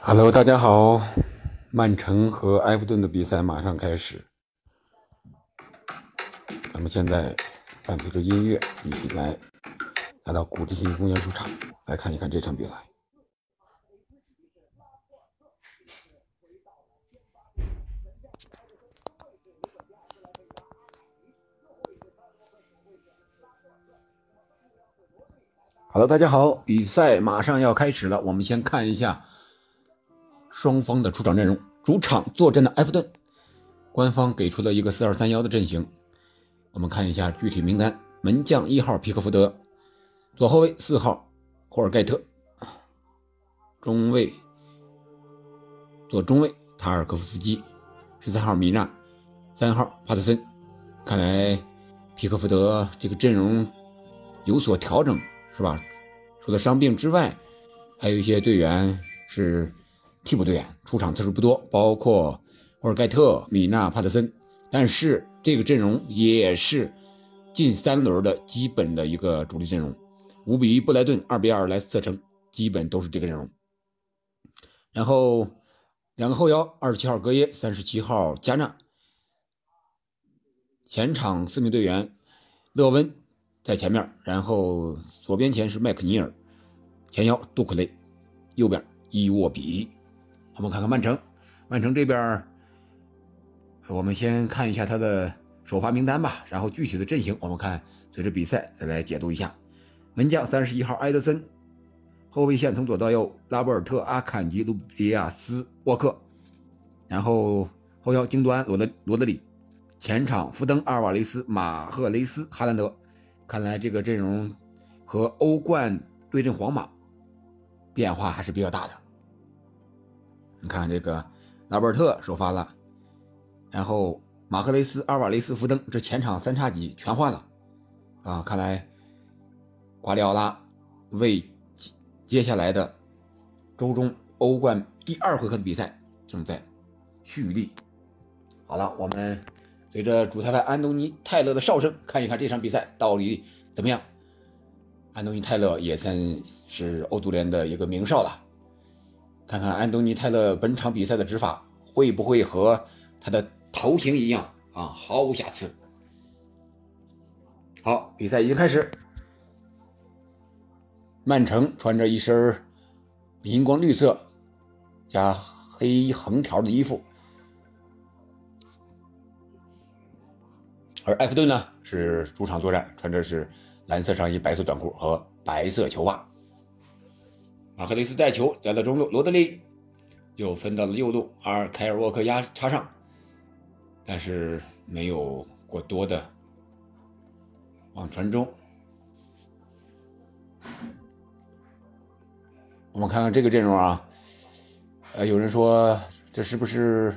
Hello，大家好，曼城和埃弗顿的比赛马上开始。咱们现在伴随着音乐一起来来到古迪新公园主场来看一看这场比赛。好了，大家好，比赛马上要开始了，我们先看一下。双方的出场阵容，主场作战的埃弗顿，官方给出了一个四二三幺的阵型。我们看一下具体名单：门将一号皮克福德，左后卫四号霍尔盖特，中卫左中卫塔尔科夫斯基，十三号米纳，三号帕特森。看来皮克福德这个阵容有所调整，是吧？除了伤病之外，还有一些队员是。替补队员出场次数不多，包括霍尔盖特、米纳、帕特森，但是这个阵容也是近三轮的基本的一个主力阵容。五比一布莱顿，二比二莱斯特城，基本都是这个阵容。然后两个后腰，二十七号格耶，三十七号加纳。前场四名队员，勒温在前面，然后左边前是麦克尼尔，前腰杜克雷，右边伊沃比。我们看看曼城，曼城这边，我们先看一下他的首发名单吧，然后具体的阵型我们看随着比赛再来解读一下。门将三十一号埃德森，后卫线从左到右拉波尔特、阿坎吉、卢比亚斯、沃克，然后后腰京多安、罗德罗德里，前场福登、阿尔瓦雷斯、马赫雷斯、哈兰德。看来这个阵容和欧冠对阵皇马变化还是比较大的。你看这个拉波特首发了，然后马克雷斯、阿尔瓦雷斯、福登，这前场三叉戟全换了啊！看来瓜迪奥拉为接下来的周中欧冠第二回合的比赛正在蓄力。好了，我们随着主裁判安东尼泰勒的哨声，看一看这场比赛到底怎么样。安东尼泰勒也算是欧足联的一个名哨了。看看安东尼泰勒本场比赛的执法会不会和他的头型一样啊，毫无瑕疵。好，比赛已经开始。曼城穿着一身荧光绿色加黑横条的衣服，而埃弗顿呢是主场作战，穿着是蓝色上衣、白色短裤和白色球袜。马克雷斯带球来到中路，罗德里又分到了右路，而凯尔沃克压插上，但是没有过多的往传中。我们看看这个阵容啊，呃，有人说这是不是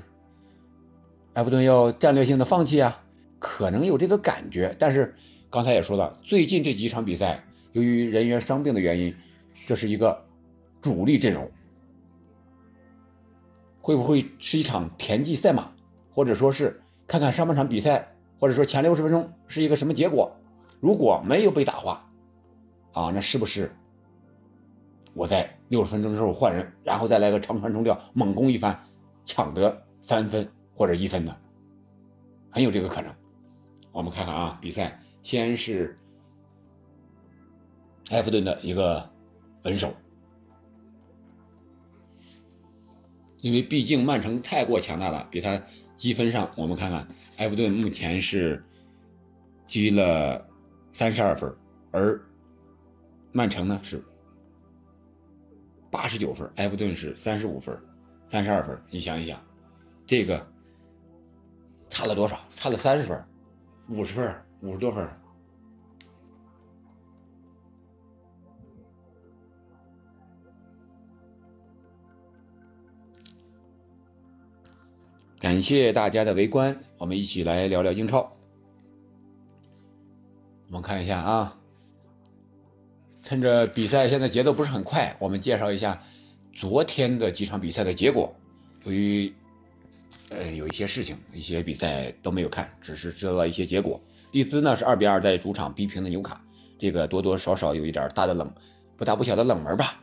埃弗顿要战略性的放弃啊？可能有这个感觉，但是刚才也说了，最近这几场比赛由于人员伤病的原因，这是一个。主力阵容会不会是一场田忌赛马，或者说是看看上半场比赛，或者说前六十分钟是一个什么结果？如果没有被打花，啊，那是不是我在六十分钟之后换人，然后再来个长传冲吊，猛攻一番，抢得三分或者一分呢？很有这个可能。我们看看啊，比赛先是埃弗顿的一个本手。因为毕竟曼城太过强大了，比他积分上，我们看看埃弗顿目前是积了三十二分，而曼城呢是八十九分，埃弗顿是三十五分，三十二分。你想一想，这个差了多少？差了三十分，五十分，五十多分。感谢大家的围观，我们一起来聊聊英超。我们看一下啊，趁着比赛现在节奏不是很快，我们介绍一下昨天的几场比赛的结果。由于呃有一些事情，一些比赛都没有看，只是知道一些结果。利兹呢是二比二在主场逼平的纽卡，这个多多少少有一点大的冷，不大不小的冷门吧。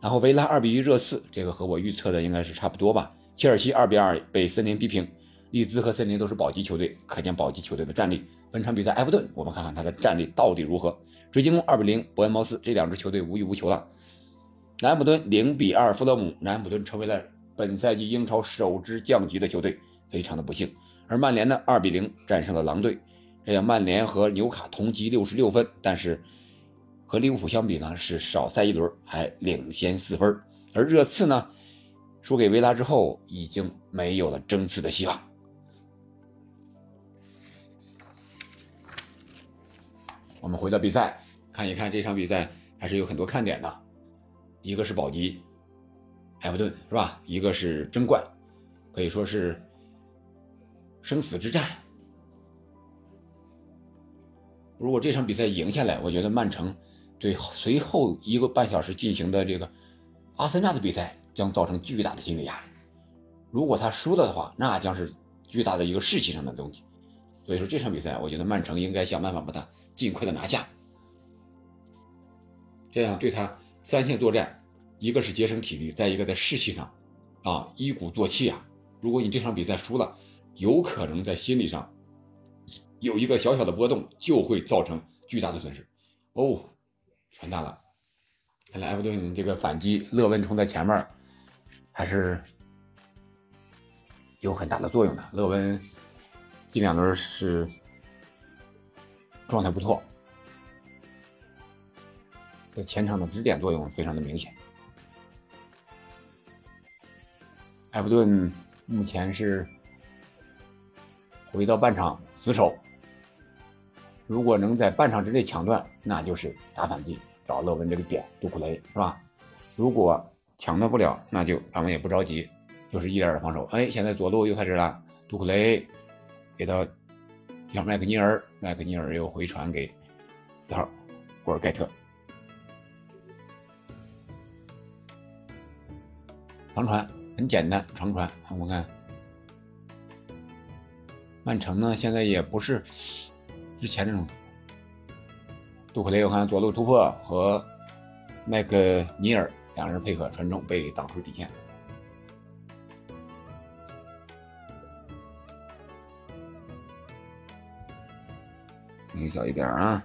然后维拉二比一热刺，这个和我预测的应该是差不多吧。切尔西二比二被森林逼平，利兹和森林都是保级球队，可见保级球队的战力。本场比赛埃弗顿，我们看看他的战力到底如何。水晶宫二比零伯恩茅斯，这两支球队无欲无求了。南普顿零比二富勒姆，南普顿成为了本赛季英超首支降级的球队，非常的不幸。而曼联呢，二比零战胜了狼队，这样曼联和纽卡同积六十六分，但是和利物浦相比呢，是少赛一轮，还领先四分。而热刺呢？输给维拉之后，已经没有了争四的希望。我们回到比赛，看一看这场比赛还是有很多看点的。一个是保级，埃弗顿是吧？一个是争冠，可以说是生死之战。如果这场比赛赢下来，我觉得曼城对随后一个半小时进行的这个阿森纳的比赛。将造成巨大的心理压力。如果他输了的话，那将是巨大的一个士气上的东西。所以说这场比赛，我觉得曼城应该想办法把它尽快的拿下，这样对他三线作战，一个是节省体力，再一个在士气上，啊一鼓作气啊。如果你这场比赛输了，有可能在心理上有一个小小的波动，就会造成巨大的损失。哦，全大了，看来埃弗顿这个反击，勒温冲在前面。还是有很大的作用的。勒温近两轮是状态不错，在前场的支点作用非常的明显。埃弗顿目前是回到半场死守，如果能在半场之内抢断，那就是打反击，找勒温这个点，杜库雷是吧？如果抢到不了，那就咱们也不着急，就是一点点防守。哎，现在左路又开始了，杜库雷给到让麦克尼尔，麦克尼尔又回传给四号古尔盖特，长传很简单，长传。我们看曼城呢，现在也不是之前那种杜克雷，我看左路突破和麦克尼尔。两人配合传中，被挡出底线。你小一点啊！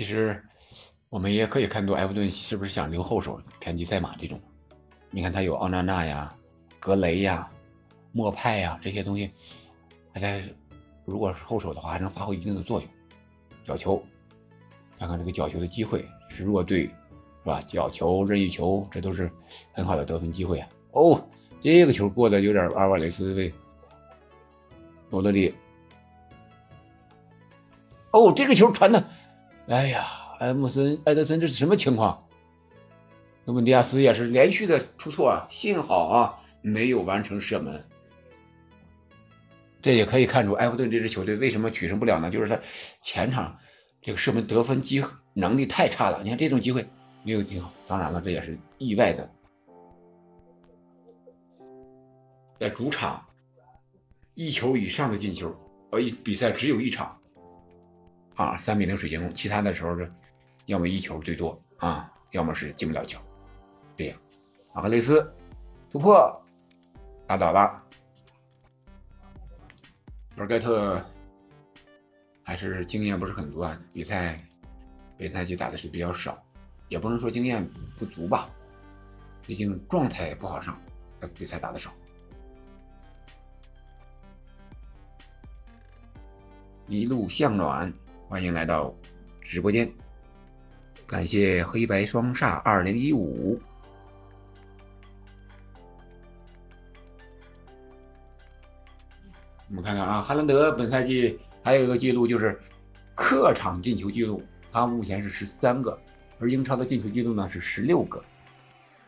其实，我们也可以看出埃弗顿是不是想留后手，田忌赛马这种。你看他有奥纳纳呀。格雷呀，莫派呀，这些东西，还在，如果是后手的话，还能发挥一定的作用。角球，看看这个角球的机会是弱队，是吧？角球、任意球，这都是很好的得分机会啊。哦，这个球过得有点阿尔瓦雷斯为罗德里。哦，这个球传的，哎呀，埃姆森、埃德森，这是什么情况？那么迪亚斯也是连续的出错啊，幸好啊。没有完成射门，这也可以看出埃弗顿这支球队为什么取胜不了呢？就是他前场这个射门得分机能力太差了。你看这种机会没有进好，当然了，这也是意外的。在主场一球以上的进球，而一比赛只有一场啊，三比零水晶宫，其他的时候是要么一球最多啊，要么是进不了球。这样，马克雷斯突破。打倒了，尔盖特还是经验不是很多啊，比赛本赛季打的是比较少，也不能说经验不足吧，毕竟状态不好上，比赛打的少。一路向暖，欢迎来到直播间，感谢黑白双煞二零一五。我们看看啊，哈兰德本赛季还有一个记录就是客场进球记录，他目前是十三个，而英超的进球记录呢是十六个。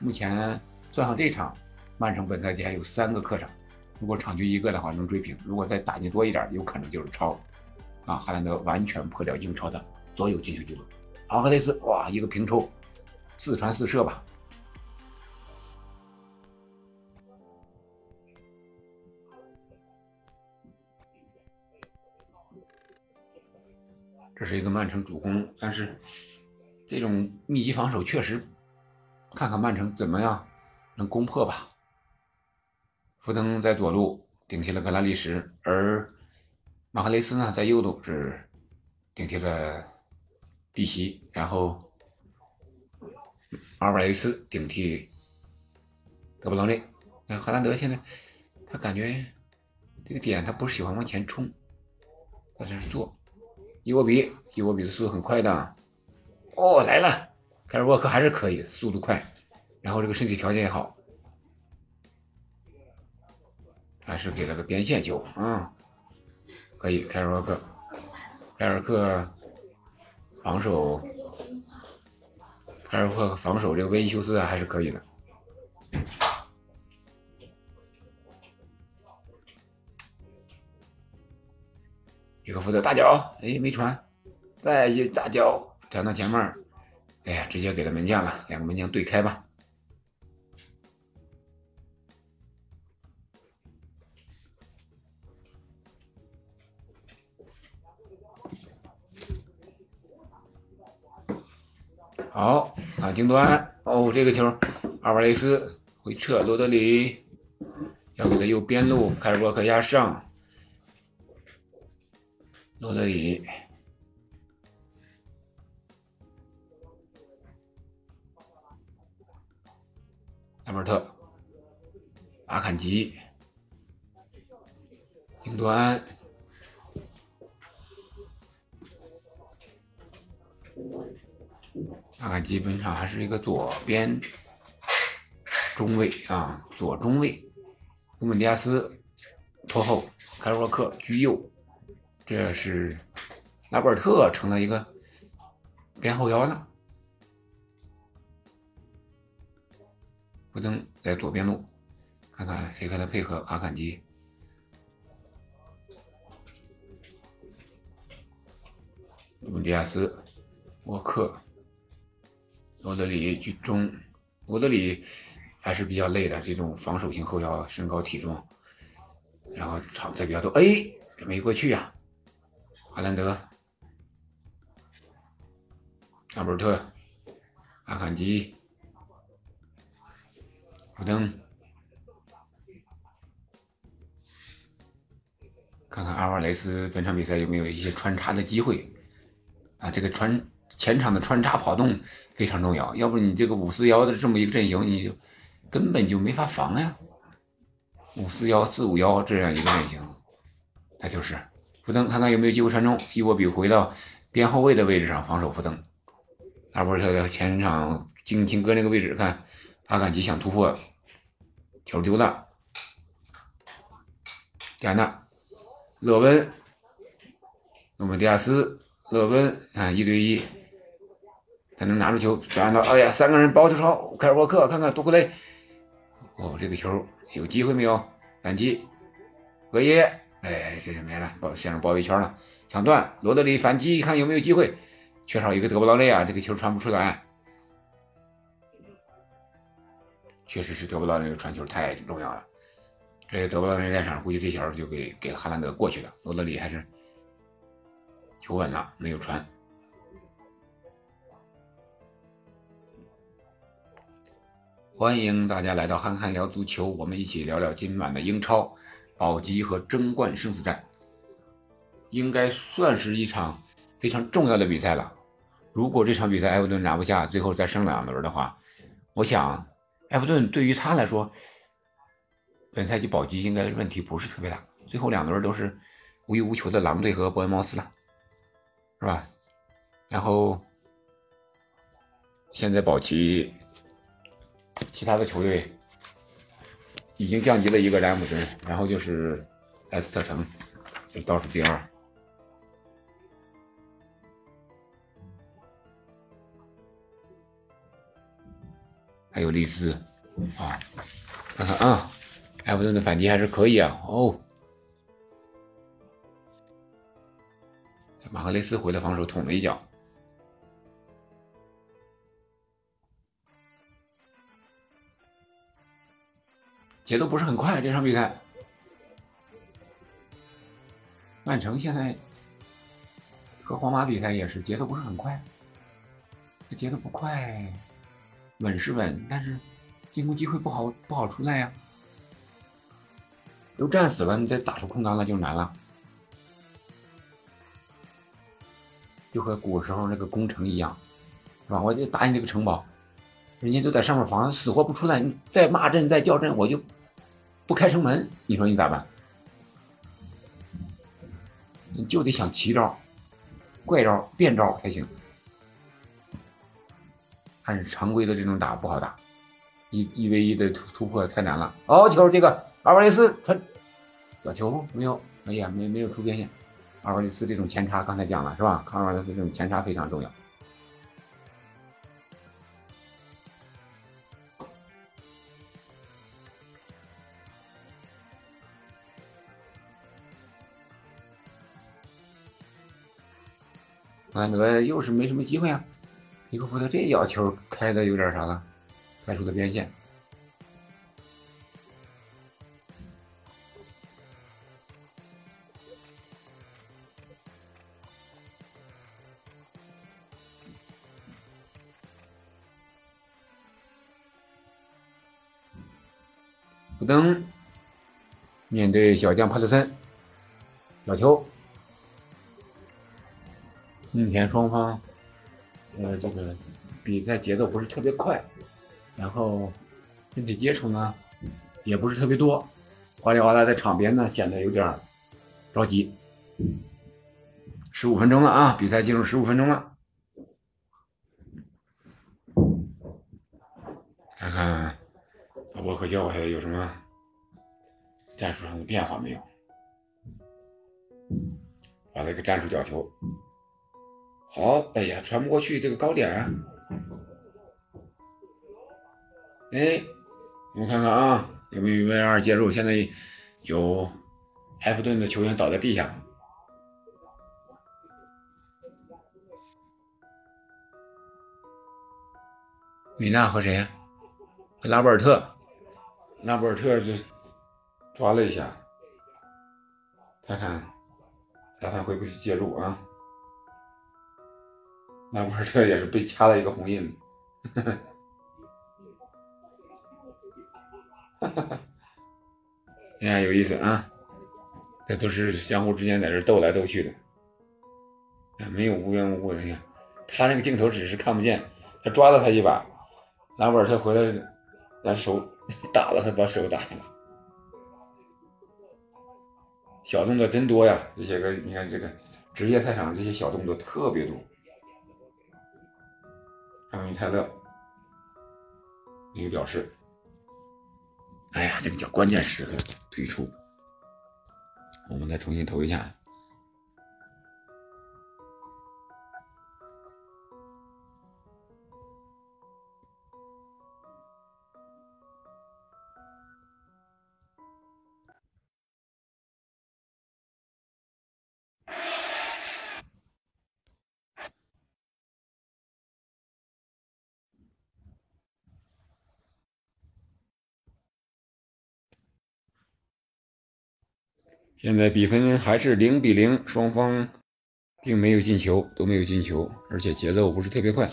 目前算上这场，曼城本赛季还有三个客场，如果场均一个的话能追平，如果再打进多一点，有可能就是超啊，哈兰德完全破掉英超的所有进球记录。阿赫雷斯，哇，一个平抽，四传四射吧。这是一个曼城主攻，但是这种密集防守确实，看看曼城怎么样能攻破吧。福登在左路顶替了格拉利什，而马赫雷斯呢在右路是顶替了碧玺，然后阿尔瓦雷斯顶替德布劳内。那哈兰德现在他感觉这个点他不是喜欢往前冲，他这是做。伊沃比，伊沃比的速度很快的，哦，来了，凯尔沃克还是可以，速度快，然后这个身体条件也好，还是给了个边线球，啊，可以，凯尔沃克，凯尔克防守，凯尔克防守这个维尼修斯还是可以的。一个福德大脚，哎，没传，再一大脚传到前面，哎呀，直接给了门将了，两个门将对开吧。好，啊，顶端，哦，这个球，阿尔瓦雷斯回撤，罗德里。要给他右边路，凯尔沃克压上。罗德里、埃伯特、阿坎吉、顶端、阿坎吉本场还是一个左边中卫啊，左中卫。乌本迪亚斯拖后，凯尔沃克居右。这是拉波尔特成了一个边后腰了，布登在左边路，看看谁和他配合。阿坎吉、鲁迪亚斯、沃克、罗德里居中，罗德里还是比较累的，这种防守型后腰，身高体重，然后场次比较多，哎，没过去呀。哈兰德、阿伯特、阿坎吉、福登，看看阿瓦雷斯本场比赛有没有一些穿插的机会。啊？这个穿前场的穿插跑动非常重要，要不你这个五四幺的这么一个阵型，你就根本就没法防呀。五四幺、四五幺这样一个阵型，他就是。福登看看有没有机会传中，伊沃比回到边后卫的位置上防守福登。阿波特前场金琴哥那个位置，看阿坎吉想突破，球丢了。加纳、勒温、诺门迪亚斯、勒温，看一对一，他能拿住球转到，哎呀，三个人包头超，凯尔沃克看看多克雷，哦，这个球有机会没有？反击，荷叶。哎，这就没了，包陷入包围圈了。抢断，罗德里反击，看有没有机会。缺少一个德布劳内啊，这个球传不出来。确实是德布劳内的传球太重要了。这德布劳内在场，估计这球就给给哈兰德过去了。罗德里还是求稳了，没有传。欢迎大家来到憨憨聊足球，我们一起聊聊今晚的英超。保级和争冠生死战，应该算是一场非常重要的比赛了。如果这场比赛埃弗顿拿不下，最后再胜两轮的话，我想埃弗顿对于他来说，本赛季保级应该问题不是特别大。最后两轮都是无欲无求的狼队和伯恩茅斯了，是吧？然后现在保级，其他的球队。已经降级了一个詹姆斯，然后就是莱斯特城，就倒数第二。还有利兹啊，看看啊，埃弗顿的反击还是可以啊。哦，马克雷斯回来防守捅了一脚，节奏不是很快。这场比赛，曼城现在和皇马比赛也是节奏不是很快，这节奏不快，稳是稳，但是进攻机会不好不好出来呀。都战死了，你再打出空当来就难了，就和古时候那个攻城一样，是吧？我就打你这个城堡，人家都在上面防，死活不出来，你再骂阵再叫阵，我就不开城门，你说你咋办？你就得想奇招、怪招、变招才行。按常规的这种打不好打，一一 v 一的突突破太难了。哦，球这个。阿尔瓦雷斯传角球没有？哎呀，没没有出边线。阿尔瓦雷斯这种前插，刚才讲了是吧？阿尔瓦雷斯这种前插非常重要。安德又是没什么机会啊！尼克福德这脚球开的有点啥了？开出的边线。布登面对小将帕特森，小球。目前双方，呃，这个比赛节奏不是特别快，然后身体接触呢也不是特别多。瓜迪奥拉在场边呢显得有点着急。十五分钟了啊，比赛进入十五分钟了，看看。我和教还有什么战术上的变化没有？把这个战术角球，好，哎呀，传不过去这个高点啊！哎，我看看啊，有没有 VR 介入？现在有埃弗顿的球员倒在地下，米娜和谁？和拉波尔特。拉波尔特是抓了一下，看看裁判会不会介入啊？拉波尔特也是被掐了一个红印，哈哈，哈哈，哎呀，有意思啊！这都是相互之间在这斗来斗去的，没有无缘无故的。你看，他那个镜头只是看不见，他抓了他一把，拉波尔特回来，拿手。打了他，把手打下来。小动作真多呀！这些个，你看这个职业赛场这些小动作特别多。安米泰勒一个表示：“哎呀，这个叫关键时刻退出。”我们再重新投一下。现在比分还是零比零，双方并没有进球，都没有进球，而且节奏不是特别快。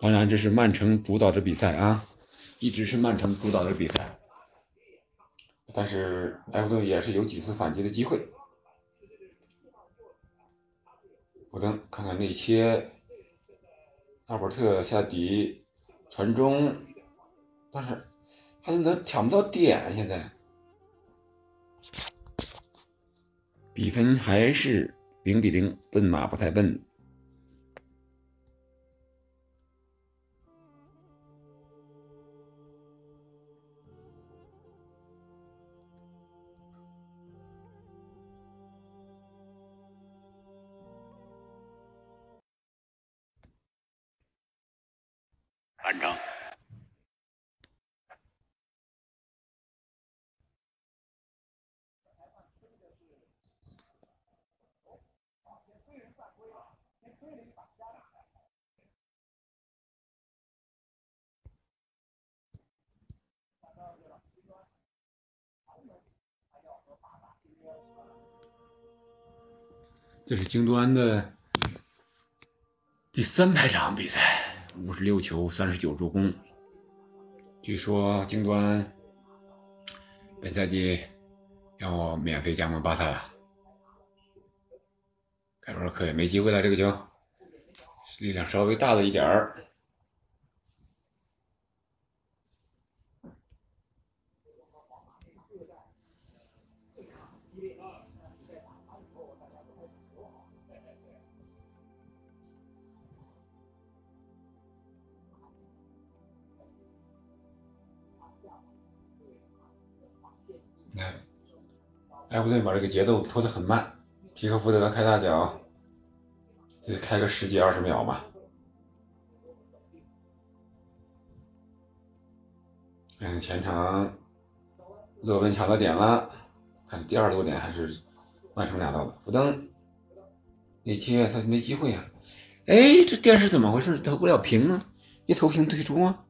当然，这是曼城主导的比赛啊，一直是曼城主导的比赛。但是埃弗顿也是有几次反击的机会。我等看看内切，阿伯特下底传中，但是哈兰德抢不到点，现在。比分还是零比零，笨马不太笨。这是京端的第三百场比赛，五十六球，三十九助攻。据说京端本赛季要免费加盟巴萨，凯文可也没机会了。这个球力量稍微大了一点儿。埃弗顿把这个节奏拖得很慢，皮克福德开大脚，得开个十几二十秒吧。嗯，前场勒文抢到点了，看第二多点还是曼城拿到的。福登，内切他没机会啊！哎，这电视怎么回事？投不了屏呢？一投屏退出啊！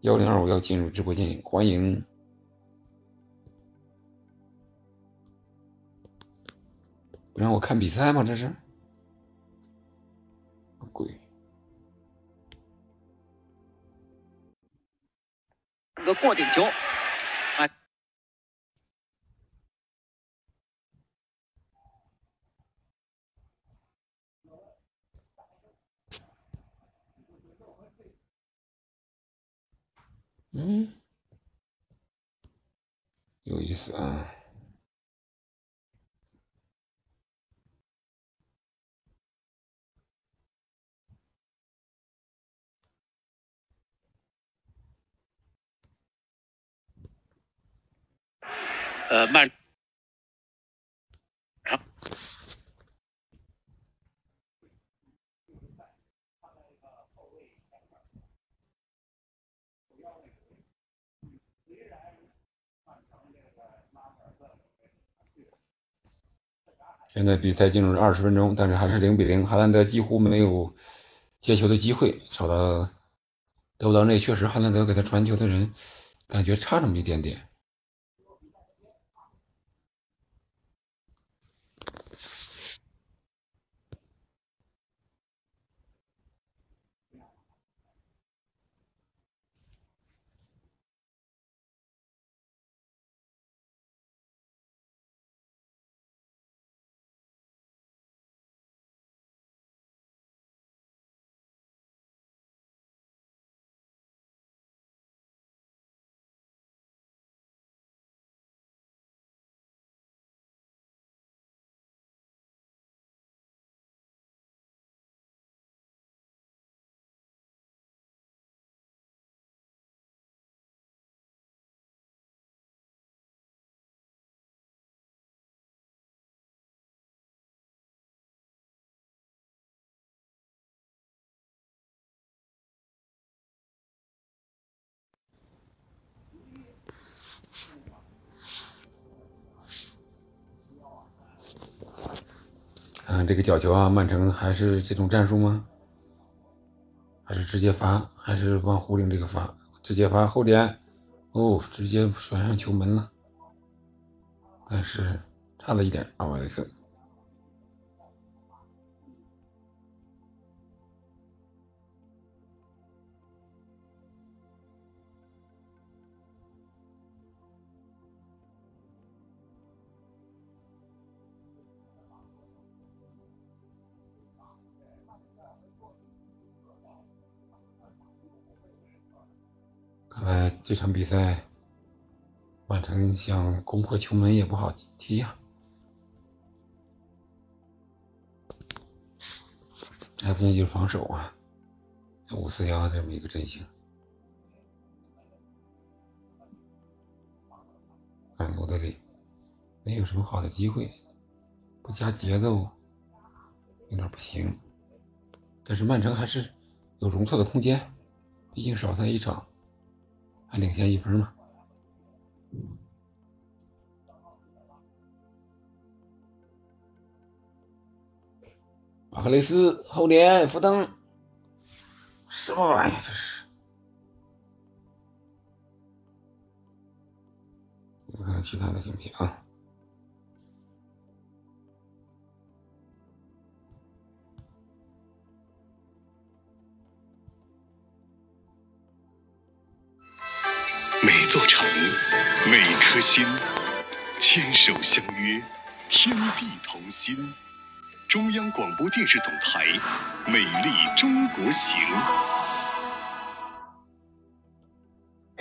幺零二五要进入直播间，欢迎。让我看比赛吗？这是，鬼！个过顶球，哎，嗯，有意思啊。呃，曼城现在比赛进入了二十分钟，但是还是零比零。哈兰德几乎没有接球的机会，少到得不到那确实，哈兰德给他传球的人感觉差那么一点点。这个角球啊，曼城还是这种战术吗？还是直接发？还是往弧顶这个发？直接发后点，哦，直接甩上球门了。但是差了一点，阿瓦雷斯。看来这场比赛，曼城想攻破球门也不好踢呀。埃弗顿就是防守啊，五四幺这么一个阵型。看罗德里，没有什么好的机会，不加节奏，有点不行。但是曼城还是有容错的空间，毕竟少赛一场。还领先一分吗？马克雷斯后点，福登，什么玩意儿这是？我看看其他的行不行啊？每座城，每颗心，牵手相约，天地同心。中央广播电视总台《美丽中国行》。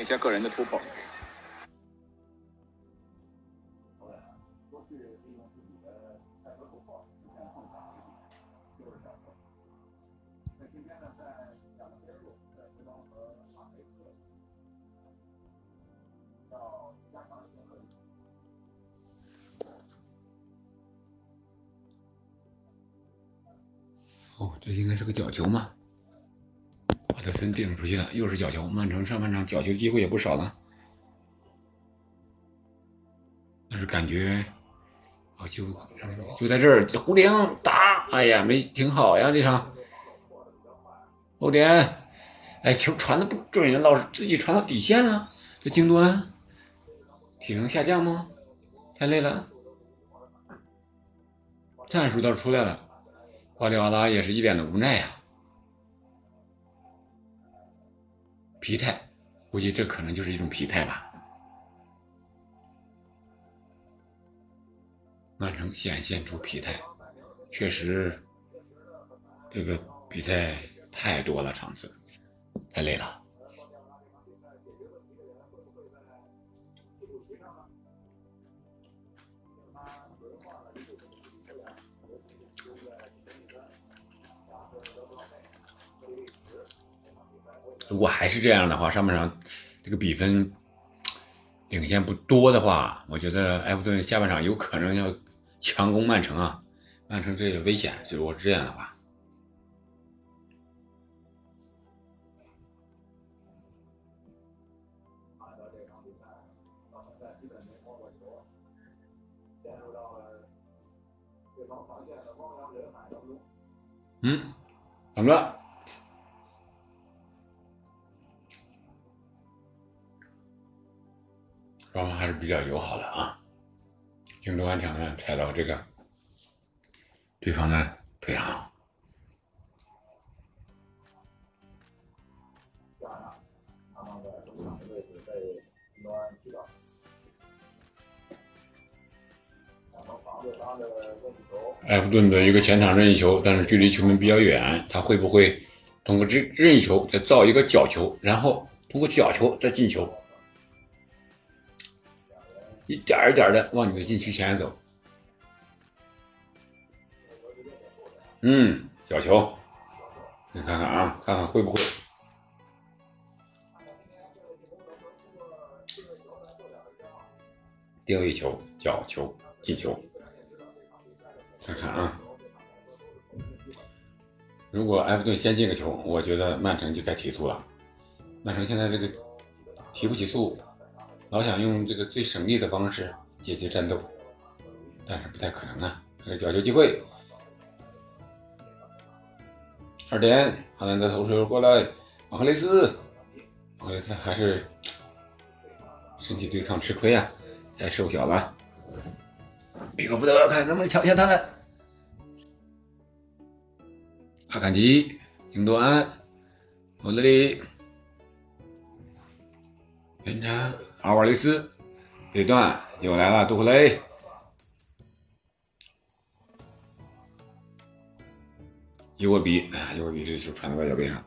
一些个人的突破。哦，这应该是个角球嘛？把特森顶出去了，又是角球。曼城上半场角球机会也不少了，但是感觉啊，就就在这儿，胡灵打，哎呀，没挺好呀，这场。欧点，哎，球传的不准，老是自己传到底线了。这京多安体能下降吗？太累了，战术倒是出来了。瓜里瓦拉也是一脸的无奈啊，疲态，估计这可能就是一种疲态吧。曼城显现出疲态，确实，这个比赛太多了，场次太累了。如果还是这样的话，上半场这个比分领先不多的话，我觉得埃弗顿下半场有可能要强攻曼城啊，曼城这也危险。如果是这样的话，嗯，怎么了？双方还是比较友好的啊。京多安场呢踩到这个对方的腿上。埃弗顿的一个前场任意球，但是距离球门比较远，他会不会通过这任意球再造一个角球，然后通过角球再进球？一点一点的往你的禁区前走。嗯，角球，你看看啊，看看会不会？定位球，角球，进球。看看啊，如果埃弗顿先进个球，我觉得曼城就该提速了。曼城现在这个提不起速。老想用这个最省力的方式解决战斗，但是不太可能啊！这个角球机会，二点，哈兰德投射过来，马赫雷斯，马赫雷斯还是身体对抗吃亏啊，太瘦小了。比克福德看能不能抢下他的，阿坎吉，京多安，莫德里，边插。阿瓦雷斯，背段又来了，杜克雷，伊沃比，哎，伊沃比这个球传到外脚背上，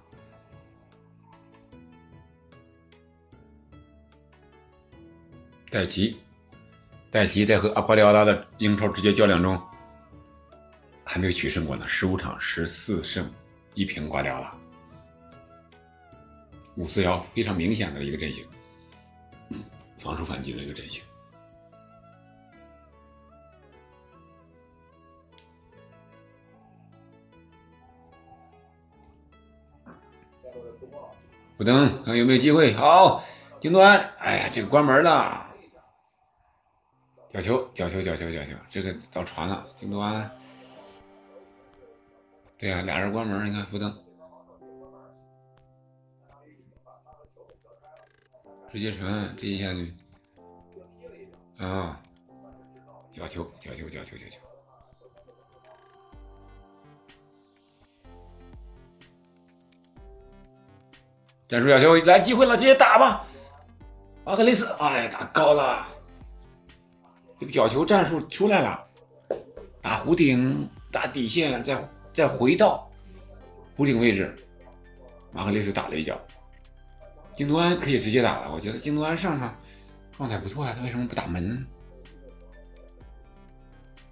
戴奇，戴奇在和阿瓜利奥拉的英超直接较量中还没有取胜过呢，十五场十四胜一平，挂掉了，五四幺，非常明显的一个阵型。防守反击的一个阵型。不登，看有没有机会。好，京端，哎呀，这个关门了。角球，角球，角球，角球，这个到传了。京端，对呀，俩人关门，你看，福登。直接传，这一下子啊，角球，角球，角球，角球，战术角球来机会了，直接打吧！马克雷斯，哎，打高了，这个角球战术出来了，打弧顶，打底线，再再回到弧顶位置，马克雷斯打了一脚。京多安可以直接打了，我觉得京多安上场状态不错呀，他为什么不打门？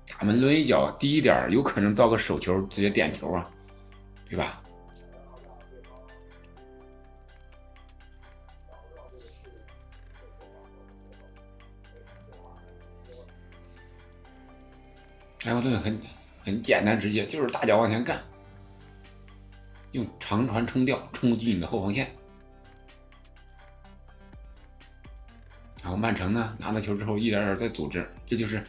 打门抡一脚低一点，有可能造个手球，直接点球啊，对吧？埃弗顿很很简单直接，就是大脚往前干，用长传冲吊冲击你的后防线。然后曼城呢，拿到球之后一点点在组织，这就是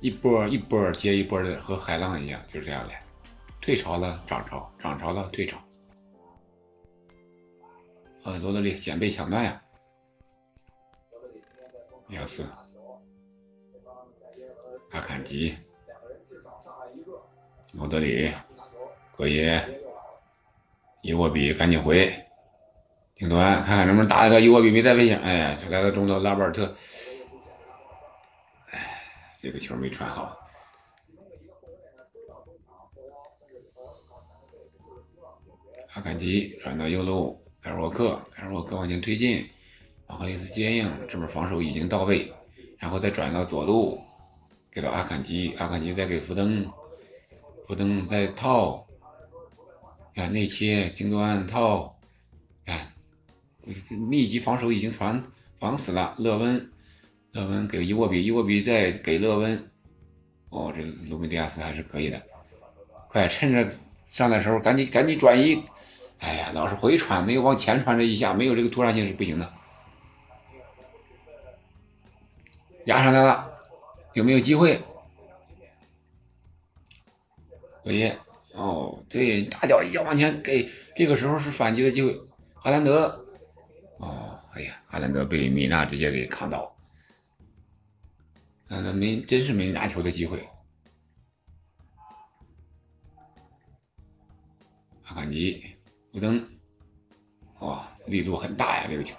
一波一波接一波的，和海浪一样，就是这样来，退潮了涨潮，涨潮了退潮。啊，罗德里捡被抢断呀！亚斯，阿坎吉。罗德里，戈耶，伊沃比赶紧回，顶端看看能不能打一个伊沃比没在危险。哎呀，这来个中路拉波尔特，哎，这个球没传好。阿坎吉传到右路，凯尔沃克，凯尔沃克往前推进，马赫雷斯接应，这边防守已经到位，然后再转到左路，给到阿坎吉，阿坎吉再给福登。福登再套，看内切，京端套，看密集防守已经传防死了。勒温，勒温给伊沃比，伊沃比再给勒温。哦，这卢米迪亚斯还是可以的。快趁着上的时候赶紧赶紧转移。哎呀，老是回传，没有往前传这一下，没有这个突然性是不行的。压上来了，有没有机会？可以哦，对，大脚一脚往前给，这个时候是反击的机会。哈兰德，哎呀，阿兰德被米纳直接给扛倒，那没，真是没拿球的机会。阿坎吉，福登，哇，力度很大呀，这个球。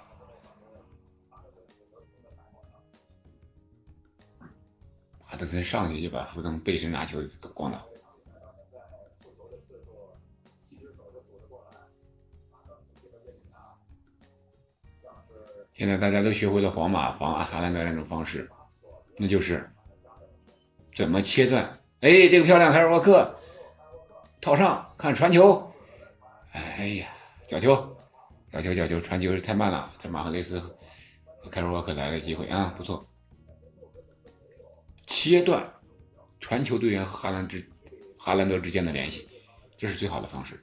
帕特森上去就把福登背身拿球给咣倒。现在大家都学会了皇马防阿哈兰德那种方式，那就是怎么切断。哎，这个漂亮，凯尔沃克套上看传球。哎呀，角球，角球，角球，传球太慢了。这马赫雷斯和凯尔沃克来了机会啊，不错。切断传球队员和哈兰之哈兰德之间的联系，这是最好的方式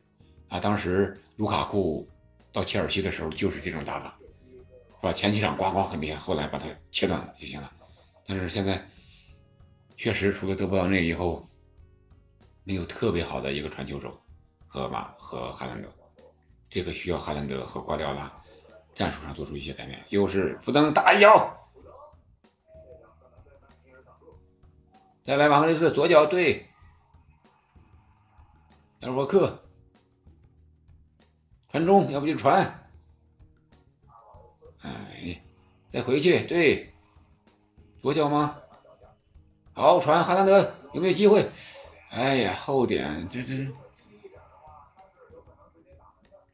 啊。当时卢卡库到切尔西的时候就是这种打法。是吧？前几场呱呱很厉害，后来把它切断了就行了。但是现在确实除了德布劳内以后，没有特别好的一个传球手和马和哈兰德，这个需要哈兰德和瓜迪奥拉战术上做出一些改变。又是福登打一脚，再来马赫雷斯左脚对，尔沃克传中，要不就传。再回去，对，左脚吗？好传，哈兰德有没有机会？哎呀，后点，这这，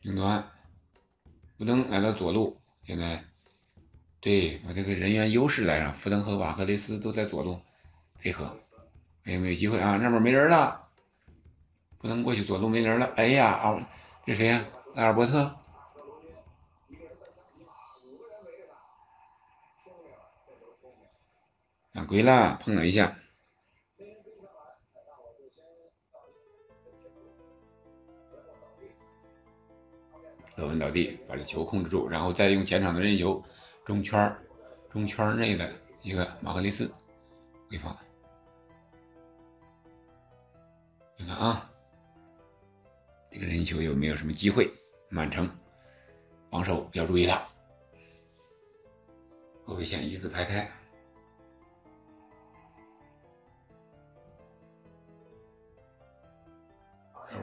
顶端，福登来到左路，现在，对，把这个人员优势来上，福登和瓦赫雷斯都在左路配合，还有没有机会啊？那边没人了，不能过去，左路没人了。哎呀，啊，这谁呀？埃尔伯特。犯规了，碰了一下。勒文倒地，把这球控制住，然后再用前场的任意球，中圈中圈内的一个马克雷斯回放。看看啊，这个任意球有没有什么机会？曼城防守要注意了，后卫线一字排开。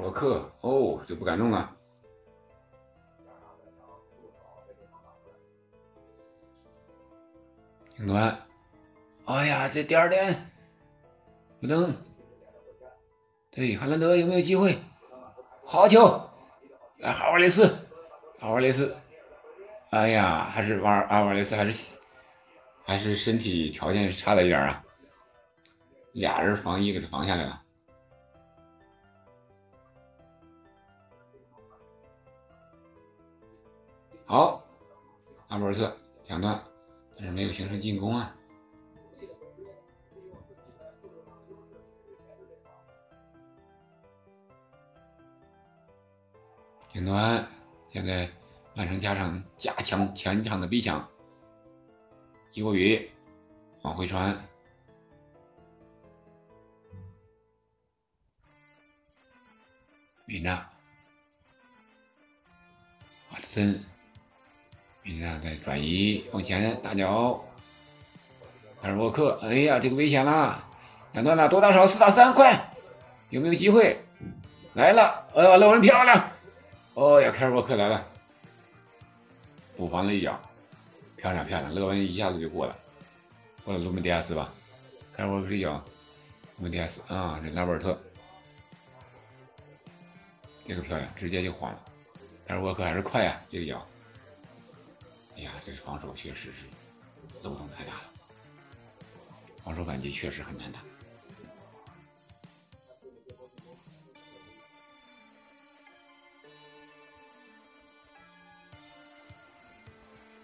沃克哦，就不敢弄了。顶端，哎呀，这第二点不能。对，哈兰德有没有机会？好球！来，阿瓦雷斯，阿瓦雷斯，哎呀，还是瓦阿瓦雷斯还是还是身体条件差了一点啊，俩人防一给他防下来了。好，阿博尔特抢断，但是没有形成进攻啊。顶端现在曼城加上加强前场的逼抢，伊沃比往回传，米纳，瓦特森，米纳在转移往前大脚，卡尔沃克，哎呀，这个危险了，两段了，多打少，四打三，快，有没有机会？来了，哎呀，勒文漂亮。哦呀，凯尔沃克来了，补防了一脚，漂亮漂亮，勒文一下子就过了，过了卢门迪亚斯吧，凯尔沃克一脚，卢门迪亚斯啊，这拉波尔特，这个漂亮，直接就晃了，凯尔沃克还是快呀，这个脚，哎呀，这是防守确实是漏洞太大了，防守反击确实很难打。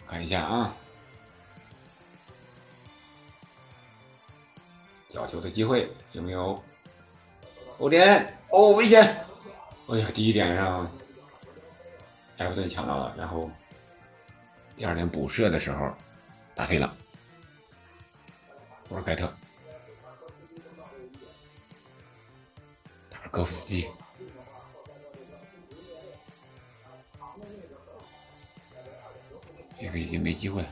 看一下啊，角球的机会有没有？欧点哦，危险！哎呀，第一点让埃弗顿抢到了，然后第二天补射的时候打飞了。博尔盖特，塔尔戈夫斯基。这个已经没机会了，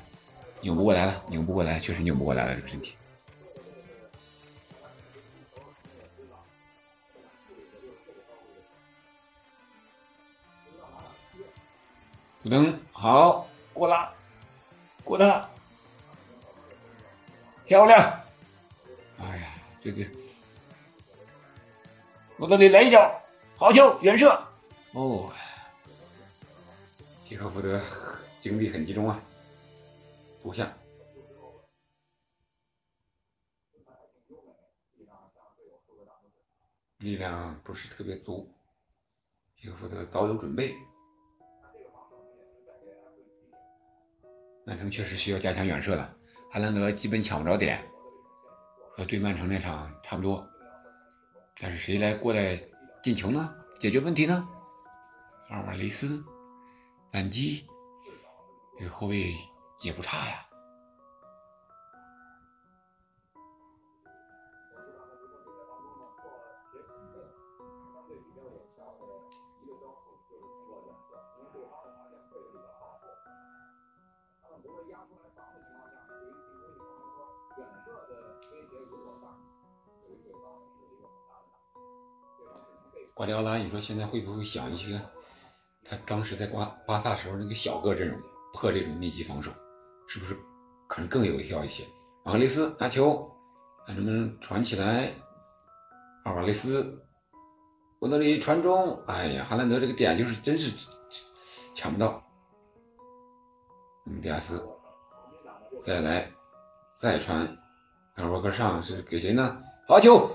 扭不过来了，扭不过来，确实扭不过来了，这个身体。不能好过了，过他，漂亮！哎呀，这个我这里来一脚，好球，远射！哦，皮克福德。精力很集中啊，不像，力量不是特别足，皮克福德早有准备。曼城确实需要加强远射了，哈兰德基本抢不着点，和对曼城那场差不多。但是谁来过来进球呢？解决问题呢？阿瓦雷斯，反击。这个后卫也不差呀。迪奥拉，你说现在会不会想一些他当时在瓜巴萨时候那个小个阵容？破这种密集防守，是不是可能更有效一些？马克雷斯拿球，看能不能传起来。阿瓦雷斯，我那里传中，哎呀，哈兰德这个点就是真是抢不到。迪亚斯，再来，再传，尔沃克上是给谁呢？好球，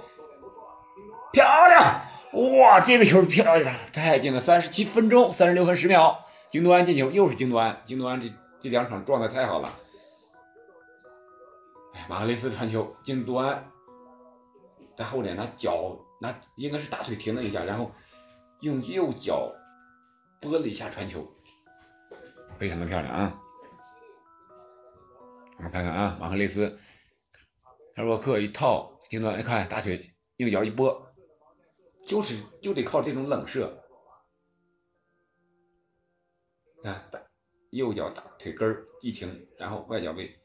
漂亮！哇，这个球漂亮，太近了！三十七分钟，三十六分十秒。京多安进球，又是京多安。京多安这这两场状态太好了。哎，马克雷斯传球，京多安在后点拿脚拿应该是大腿停了一下，然后用右脚拨了一下传球，非常的漂亮啊！我们看看啊，马克雷斯，尔沃克一套，京多安一看大腿右脚一拨，就是就得靠这种冷射。看，右脚打腿根一停，然后外脚背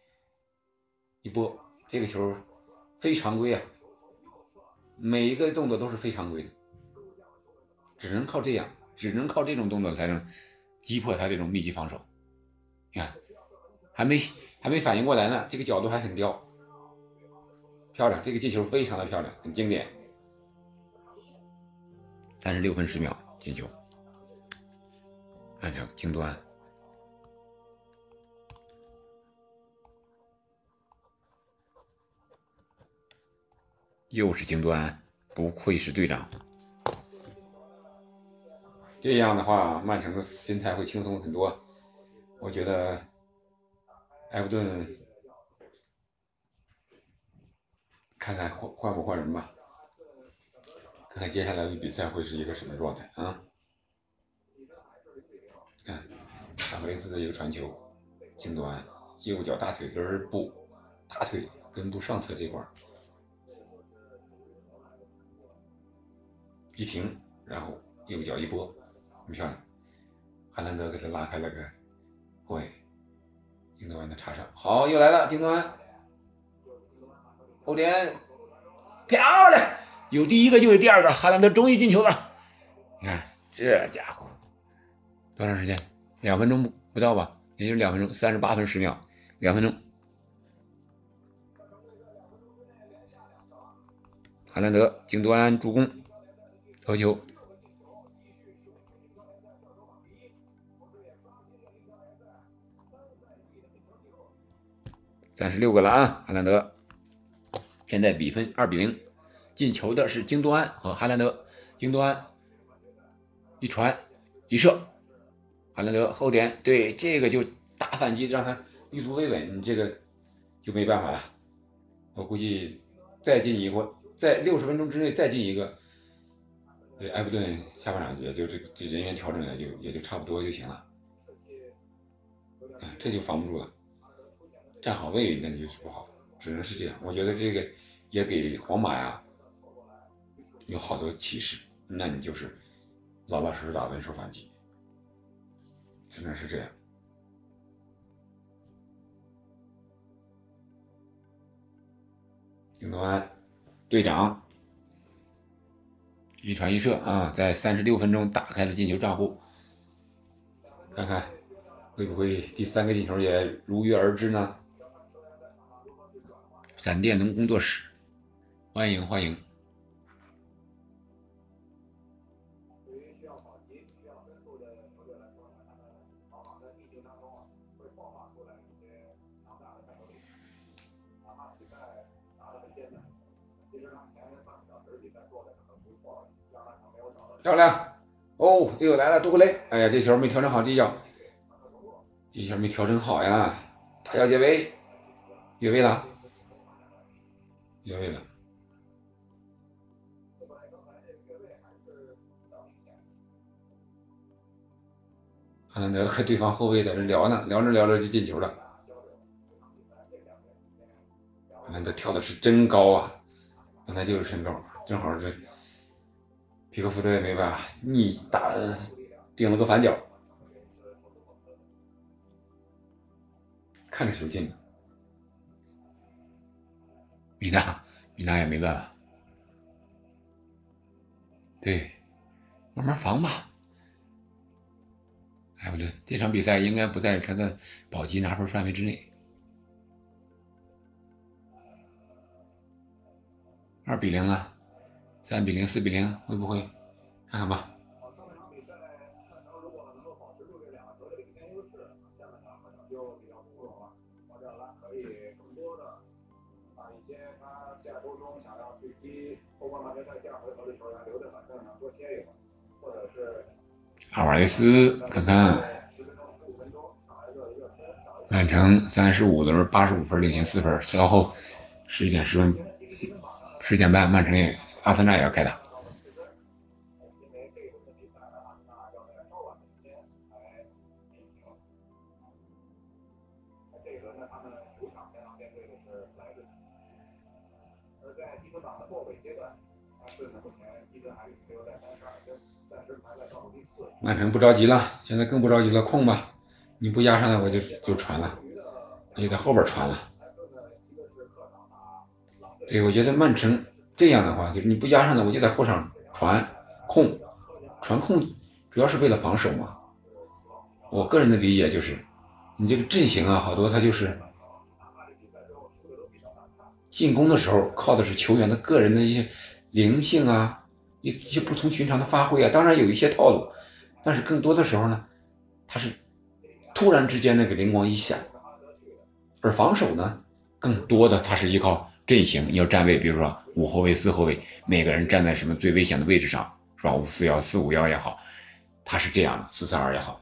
一拨，这个球非常规啊！每一个动作都是非常规的，只能靠这样，只能靠这种动作才能击破他这种密集防守。你看，还没还没反应过来呢，这个角度还很刁，漂亮，这个进球非常的漂亮，很经典。三十六分十秒进球，曼城京端，又是京端，不愧是队长。这样的话，曼城的心态会轻松很多。我觉得埃弗顿看看换换不换人吧。看看接下来的比赛会是一个什么状态啊？看，阿弗雷斯的一个传球，近端右脚大腿根部，大腿根部上侧这块一平，然后右脚一拨，很漂亮。哈兰德给他拉开了个后卫，金端的插上，好，又来了，金端后点，漂亮。有第一个就有第二个，哈兰德终于进球了。你看这家伙，多长时间？两分钟不到吧？也就两分钟，三十八分十秒，两分钟。哈兰德顶端助攻，头球，三十六个了啊！哈兰德，现在比分二比零。进球的是京多安和哈兰德，京多安一传一射，哈兰德后点对这个就大反击，让他立足未稳，这个就没办法了。我估计再进一个，在六十分钟之内再进一个，对埃弗顿下半场也就这这人员调整也就也就差不多就行了。这就防不住了，站好位那就是不好，只能是这样。我觉得这个也给皇马呀。有好多启示，那你就是老老实实打稳守反击，只能是这样。顶端队长一传一射啊，在三十六分钟打开了进球账户，看看会不会第三个进球也如约而至呢？闪电农工作室，欢迎欢迎。漂亮哦，又来了杜克雷。哎呀，这球没调整好，这脚，这球没调整好呀！他要解围，越位了，越位了。哈兰德和对方后卫在这聊呢，聊着聊着就进球了。哈兰德跳的是真高啊！刚才就是身高，正好是。皮克福德也没办法，你打顶了个反脚，看着球进的。米娜，米娜也没办法。对，慢慢防吧。哎不对，这场比赛应该不在他的保级拿分范围之内。二比零啊！三比零，四比零，会不会？看看吧。阿瓦雷斯，看看。曼城三十五轮八十五分，领先四分。稍后十一点十分，十点半，曼城也。阿森纳也要开打。曼城不着急了，现在更不着急了，控吧，你不压上来我就就传了，也在后边传了。对，我觉得曼城。这样的话，就是你不压上呢，我就在后场传控，传控主要是为了防守嘛。我个人的理解就是，你这个阵型啊，好多他就是进攻的时候靠的是球员的个人的一些灵性啊，一一些不同寻常的发挥啊，当然有一些套路，但是更多的时候呢，他是突然之间那个灵光一闪，而防守呢，更多的他是依靠阵型，要站位，比如说五后卫、四后卫，每个人站在什么最危险的位置上，是吧？五四幺、四五幺也好，他是这样的，四三二也好，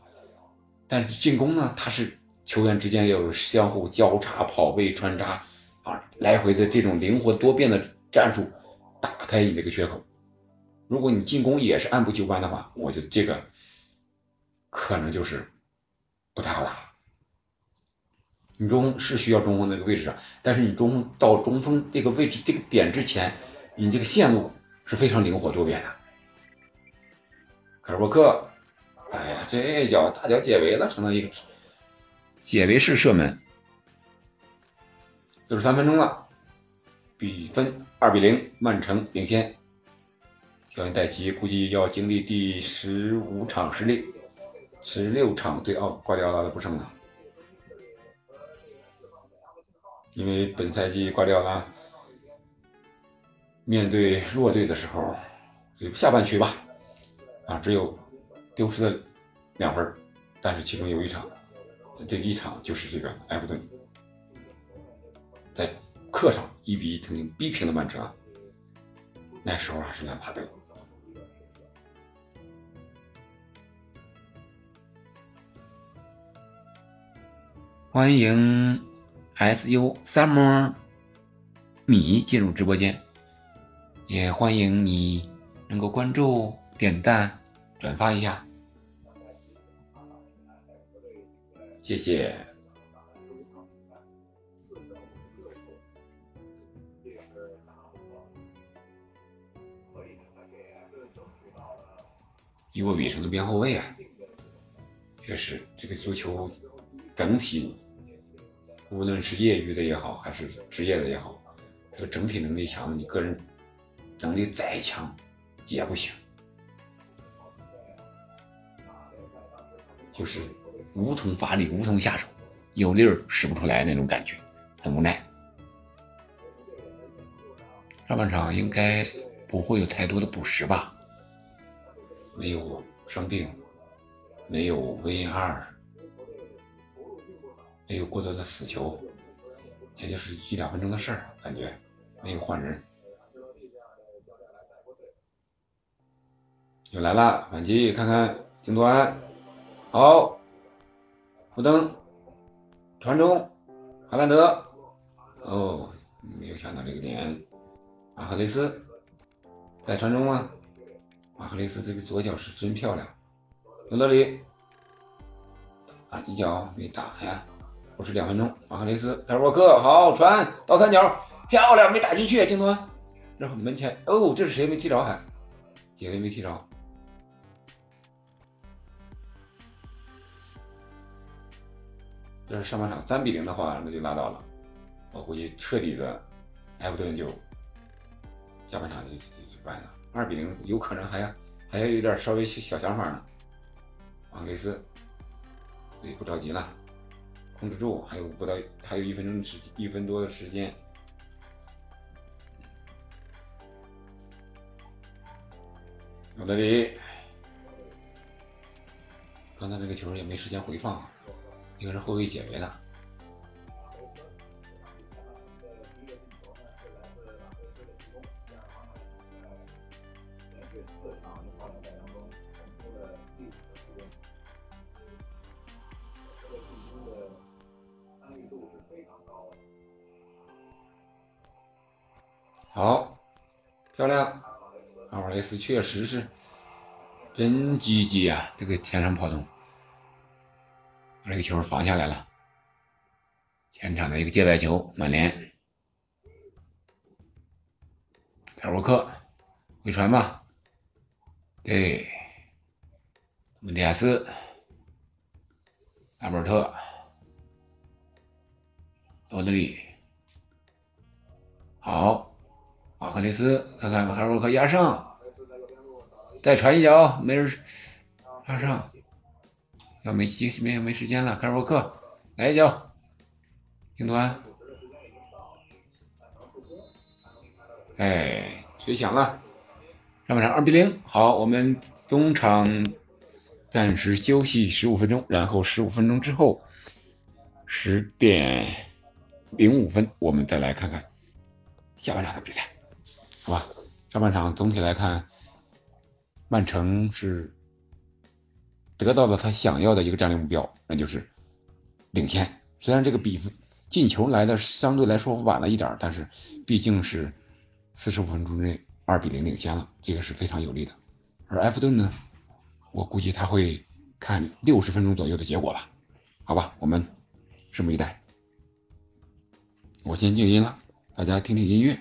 但是进攻呢，他是球员之间要有相互交叉、跑位穿插。啊，来回的这种灵活多变的战术，打开你这个缺口。如果你进攻也是按部就班的话，我觉得这个可能就是不太好打。你中锋是需要中锋那个位置上，但是你中锋到中锋这个位置这个点之前，你这个线路是非常灵活多变的。卡尔沃克，哎呀，这脚大脚解围了，成了一个解围式射门。四十三分钟了，比分二比零，曼城领先。条件戴奇估计要经历第十五场失利，十六场对奥瓜迪奥拉的不胜了。因为本赛季瓜迪奥拉面对弱队的时候，就下半区吧，啊，只有丢失了两分，但是其中有一场，这一场就是这个埃弗顿。在客场一比一曾经逼平了曼城，那时候还是兰帕德。欢迎 SU Summer 米进入直播间，也欢迎你能够关注、点赞、转发一下，谢谢。伊沃比成了边后卫啊，确实，这个足球整体，无论是业余的也好，还是职业的也好，这个整体能力强的，你个人能力再强也不行，就是无从发力，无从下手，有力儿使不出来那种感觉，很无奈。上半场应该不会有太多的补时吧。没有生病，没有 VR，没有过多的死球，也就是一两分钟的事儿，感觉没有换人。又来了，反击，看看京多安，好，福登，传中，哈兰德，哦，没有想到这个点，马赫雷斯，在传中吗？马赫雷斯这个左脚是真漂亮，有德里。啊，一脚没打呀，不是两分钟。马赫雷斯，凯尔沃克，好传倒三角，漂亮，没打进去，京多安，然后门前，哦，这是谁没踢着还？解围没踢着。这是上半场三比零的话，那就拉倒了，我估计彻底的埃弗顿就下半场就就就完了。二比零，有可能还要还要有点稍微小想法呢。昂雷斯，对，不着急了，控制住，还有不到，还有一分钟时，一分多的时间。老德里，刚才那个球也没时间回放，应该是后卫解围了。漂亮！阿尔雷斯确实是。真积极啊，这个前场跑动，把这个球防下来了。前场的一个界外球，曼联，凯沃克回传吧，对，门迪亚斯，阿伯特，奥德里，好。马克雷斯，看看卡尔沃克压上，再传一脚，没人压上，要没机没没时间了。卡尔沃克来一脚，英团，哎，吹响了，上半场二比零。好，我们中场暂时休息十五分钟，然后十五分钟之后，十点零五分，我们再来看看下半场的比赛，好吧？上半场总体来看，曼城是得到了他想要的一个战略目标，那就是领先。虽然这个比分进球来的相对来说晚了一点，但是毕竟是。四十五分钟内二比零领先了，这个是非常有利的。而埃弗顿呢，我估计他会看六十分钟左右的结果吧。好吧，我们拭目以待。我先静音了，大家听听音乐。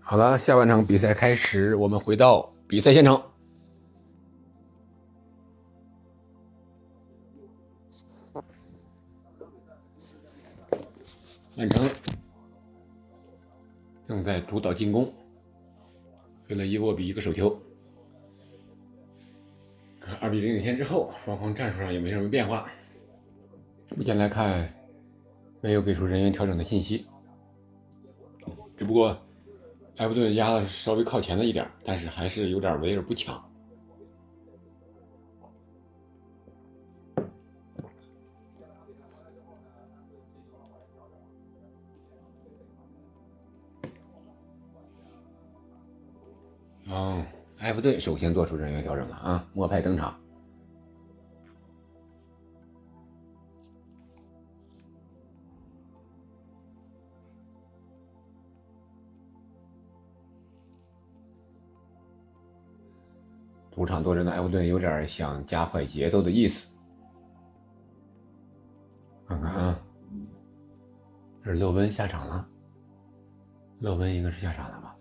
好了，下半场比赛开始，我们回到比赛现场。曼城正在主导进攻，为了伊沃比一个手球。二比零领先之后，双方战术上也没什么变化。目前来看，没有给出人员调整的信息。只不过，埃弗顿压的稍微靠前了一点，但是还是有点围而不抢。哦，埃弗顿首先做出人员调整了啊！莫派登场。主场多阵的埃弗顿有点想加快节奏的意思。看看啊，这是勒温下场了。勒温应该是下场了吧？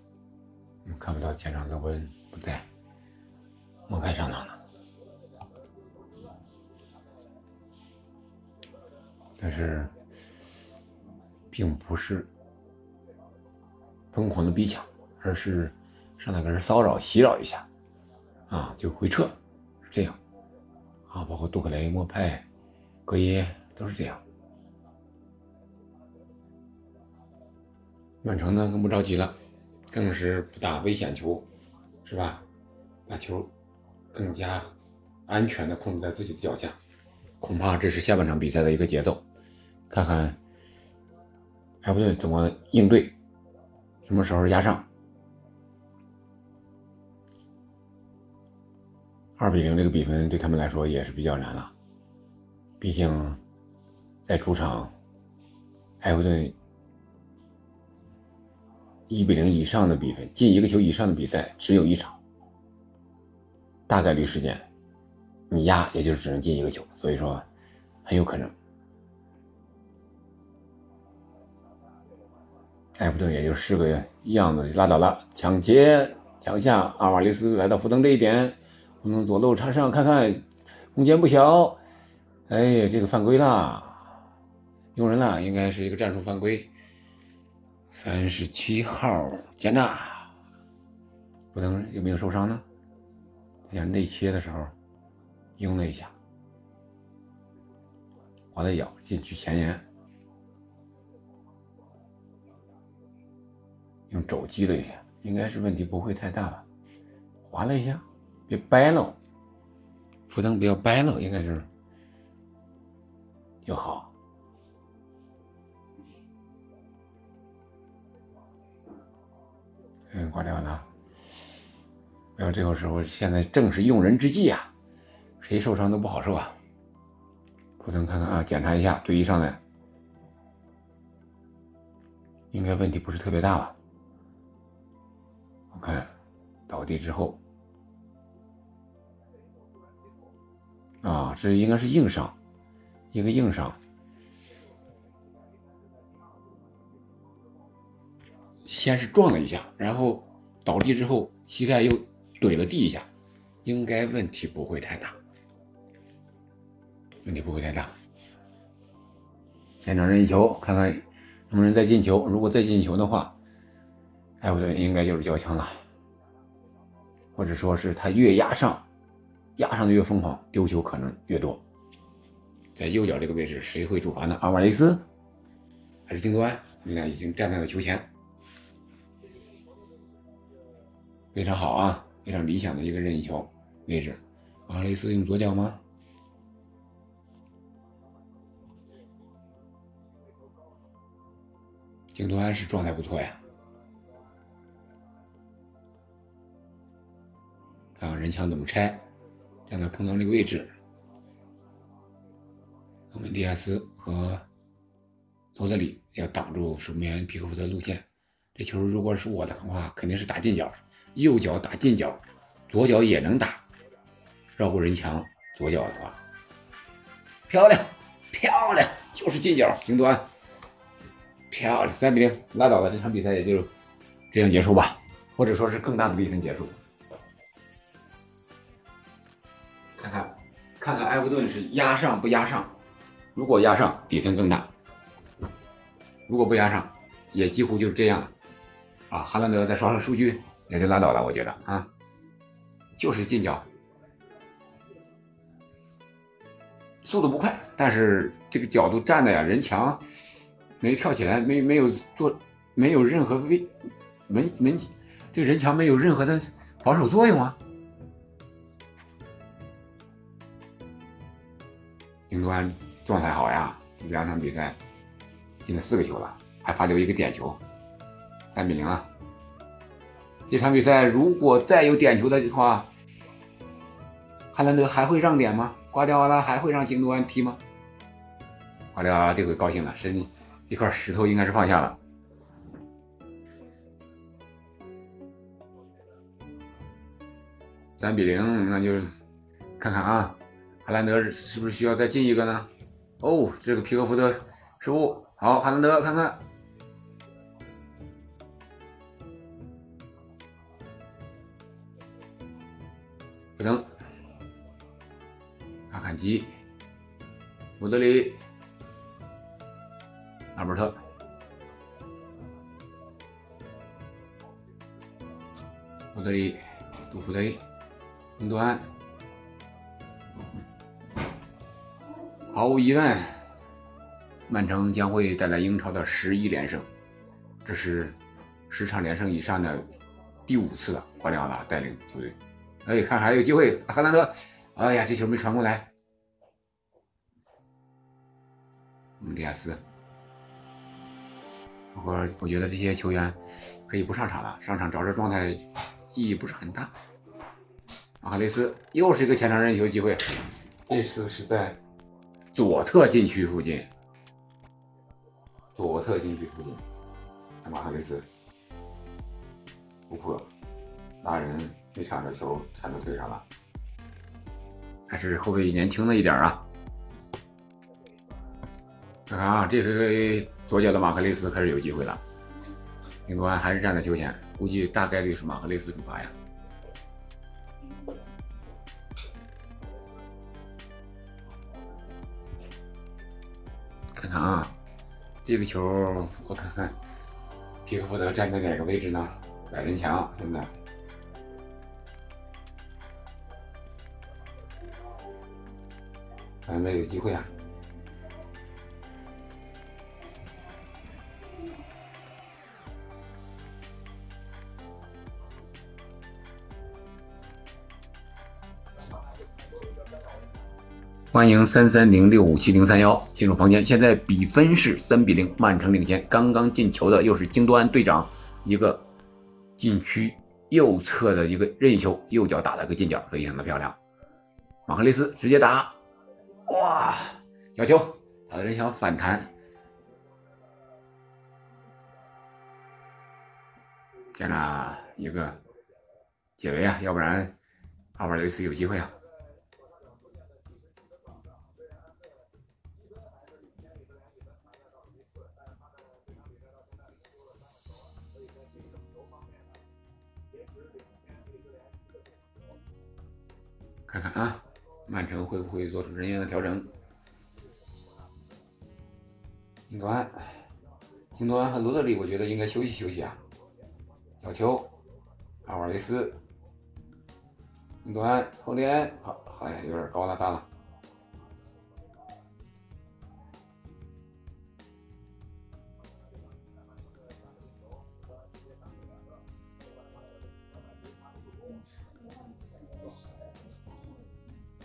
看不到前场勒温不在，莫派上场了。但是，并不是疯狂的逼抢，而是上来给人骚扰、袭扰一下。啊，就回撤，是这样，啊，包括杜克雷、莫派、格耶都是这样。曼城呢更不着急了，更是不打危险球，是吧？把球更加安全的控制在自己的脚下，恐怕这是下半场比赛的一个节奏。看看埃弗顿怎么应对，什么时候压上。二比零这个比分对他们来说也是比较难了，毕竟在主场，埃弗顿一比零以上的比分，进一个球以上的比赛只有一场，大概率事件，你压也就只能进一个球，所以说很有可能，埃弗顿也就是个样子拉倒了，抢劫抢下，阿瓦雷斯来到福登这一点。不能左路插上，看看空间不小。哎，这个犯规了，用人了，应该是一个战术犯规。三十七号检查，不能有没有受伤呢？他想内切的时候用了一下，滑了脚进去前沿，用肘击了一下，应该是问题不会太大吧？滑了一下。别掰了，福登不要掰了，应该是就好。嗯，挂掉了。不要这个时候，现在正是用人之际啊，谁受伤都不好受啊。福登看看啊，检查一下，队医上来，应该问题不是特别大吧？我看倒地之后。啊，这应该是硬伤，一个硬伤。先是撞了一下，然后倒地之后，膝盖又怼了地一下，应该问题不会太大，问题不会太大。前场任意球，看看能不能再进球。如果再进球的话，埃弗顿应该就是交枪了，或者说是他越压上。压上的越疯狂，丢球可能越多。在右脚这个位置，谁会主罚呢？阿瓦雷斯还是京多安？你俩已经站在了球前，非常好啊，非常理想的一个任意球位置。阿瓦雷斯用左脚吗？京多安是状态不错呀。看看人墙怎么拆。让他碰到那个位置，我们迪亚斯和罗德里要挡住守门员皮克福的路线。这球如果是我的话，肯定是打近角，右脚打近角，左脚也能打，绕过人墙。左脚的话，漂亮，漂亮，就是近角，京端，漂亮，三比零拉倒了。这场比赛也就这样结束吧，或者说是更大的比分结束。看看埃弗顿是压上不压上？如果压上，比分更大；如果不压上，也几乎就是这样了。啊，哈兰德再刷刷数据也就拉倒了，我觉得啊，就是近角，速度不快，但是这个角度站的呀，人墙没跳起来，没没有做，没有任何危门门，这人墙没有任何的防守作用啊。京多安状态好呀，两场比赛进了四个球了，还罚留一个点球。三比零啊！这场比赛如果再有点球的话，汉兰德还会让点吗？瓜迪奥拉还会让京多安踢吗？瓜迪奥拉这回高兴了，身一块石头应该是放下了。三比零，那就看看啊，哈兰德是不是需要再进一个呢？哦，这个皮克福德失误，好，哈兰德看看。不能，阿坎吉、伍德里、阿伯特、毫无疑问，曼城将会带来英超的十一连胜，这是十场连胜以上的第五次了。瓜迪奥拉带领球队。哎，看还有机会，哈兰德，哎呀，这球没传过来。嗯，利亚斯，我我觉得这些球员可以不上场了，上场找这状态意义不是很大。马克雷斯又是一个前场任意球机会，这次是在左侧禁区附近，左侧禁区附近，马克雷斯突破拉人。这场的球铲到腿上了，还是后卫年轻了一点啊！看看啊，这回左脚的马克雷斯开始有机会了。英格兰还是站在球前，估计大概率是马克雷斯主罚呀。啊，这个球我看看，皮克福德站在哪个位置呢？百人墙现在。反正有机会啊！欢迎三三零六五七零三幺进入房间。现在比分是三比零，曼城领先。刚刚进球的又是京多安队长，一个禁区右侧的一个任意球，右脚打了个近角，非常的漂亮。马克雷斯直接打。哇，角球，他的人想反弹，天呐一个解围啊，要不然阿瓦雷斯有机会啊。看看啊。曼城会不会做出人员的调整？金多安，金多安和罗德里，我觉得应该休息休息啊。小球，阿瓦雷斯，金多安后点，好，好像有点高了，大了。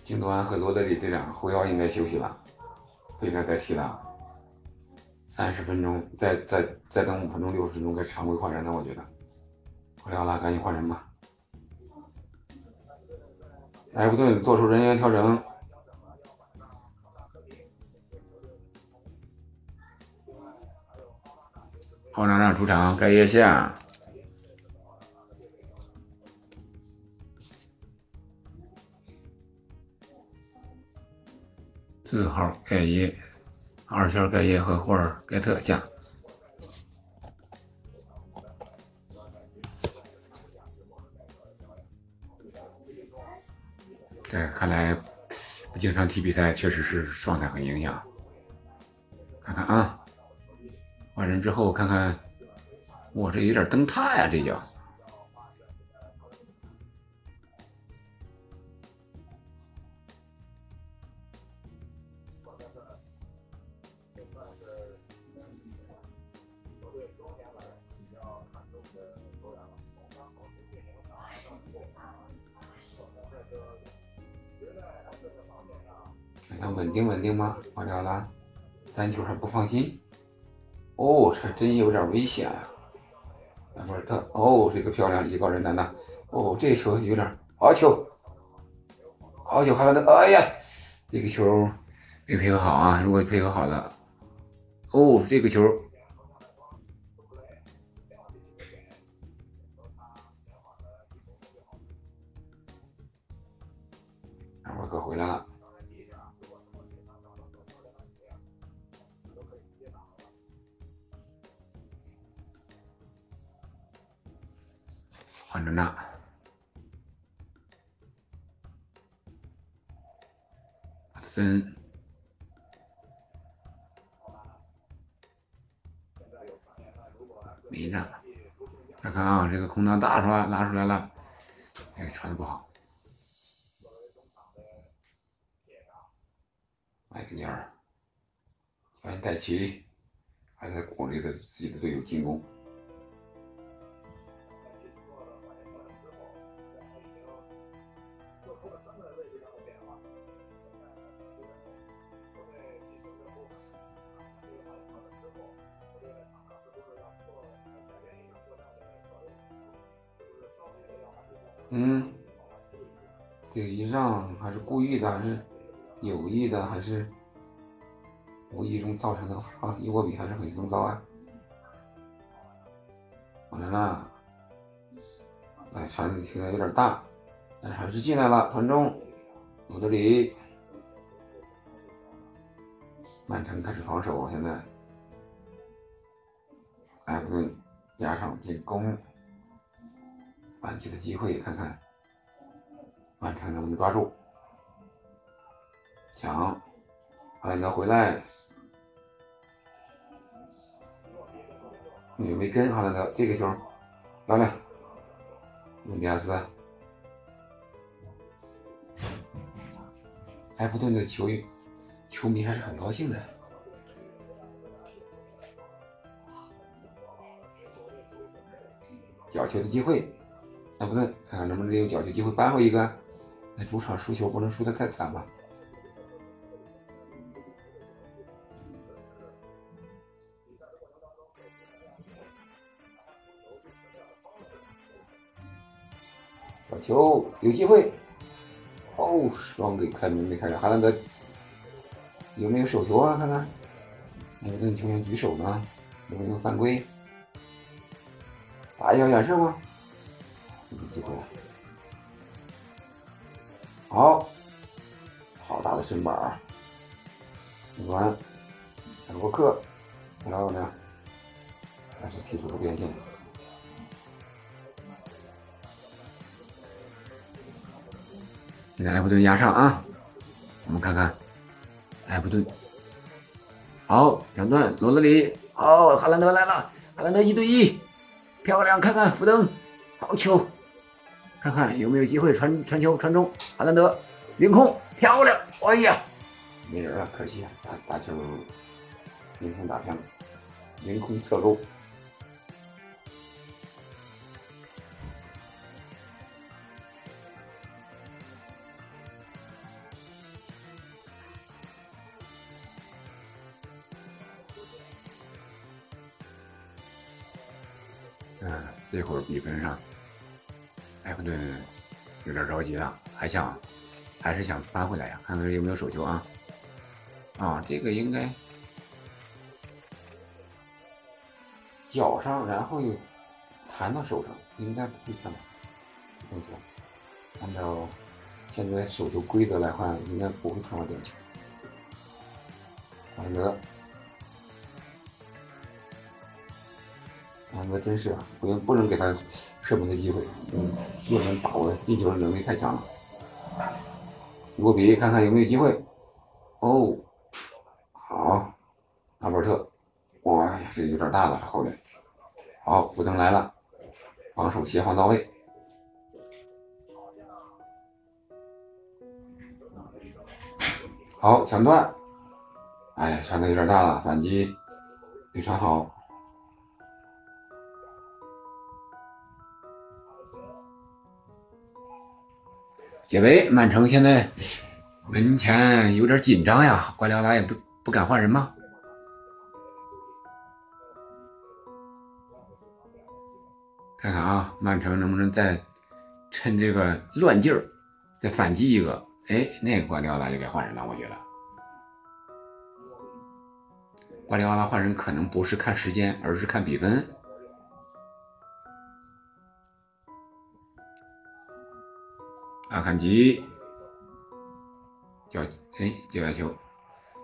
京多安和罗德里这两个后腰应该休息了，不应该再踢了。三十分钟，再再再等五分钟、六十分钟该常规换人了，我觉得。不聊了赶紧换人吧。埃弗顿做出人员调整，后场让出场，盖耶下。字号盖耶、二圈盖耶和霍尔盖特下。对，看来不经常踢比赛，确实是状态很影响。看看啊，换人之后看看，我这有点灯塔呀、啊，这叫。放心。哦，这真有点危险啊！那会儿他哦，这个漂亮一高人胆大。哦，这球有点好球，好球，哈兰德！哎呀，这个球没配合好啊！如果配合好了，哦，这个球。小心带齐，还在鼓励着自己的队友进攻。嗯，这一仗还是故意的，还是有意的，还是无意中造成的啊？伊沃比还是很风骚啊！完了，哎，传现在有点大，但是还是进来了，传中，罗德里，曼城开始防守，现在埃弗顿压上进攻。反击的机会，看看曼城能不能抓住。抢，哈兰德回来，你没跟哈兰德这个球漂亮，努迪亚斯，埃弗顿的球球迷还是很高兴的。角球的机会。埃弗顿看看能不能利用角球机会扳回一个。那主场输球不能输的太惨吧？球有机会，哦，双给开门没开上。哈兰德有没有手球啊？看看，埃弗顿球员举手呢，有没有犯规？打一下远射吗？没机会了，好，好大的身板儿，领完，海沃克，漂亮，还是踢出了边线。现在埃弗顿压上啊，我们看看埃弗顿，好，抢断罗德里，哦，哈兰德来了，哈兰德一对一，漂亮，看看福登，好球。看看有没有机会传传球传中，哈兰德凌空漂亮，哎呀，没人了，可惜啊，打打球凌空打偏了，凌空侧勾。这会儿比分上。埃弗顿有点着急了，还想还是想扳回来呀？看看有没有手球啊？啊，这个应该脚上，然后又弹到手上，应该不会判吧？点球，按照现在手球规则来看，应该不会判到点球。安德。那真是啊不用不能给他射门的机会，你射门把握进球的能力太强了。伊沃比看看有没有机会。哦，好，阿伯特，哇，这有点大了后面。好，福登来了，防守协防到位。好，抢断，哎呀，抢的有点大了，反击非常好。解围，曼城现在门前有点紧张呀，瓜迪奥拉也不不敢换人吗？看看啊，曼城能不能再趁这个乱劲儿再反击一个？哎，那个瓜迪奥拉就该换人了，我觉得。瓜迪奥拉换人可能不是看时间，而是看比分。阿坎吉叫哎界外球，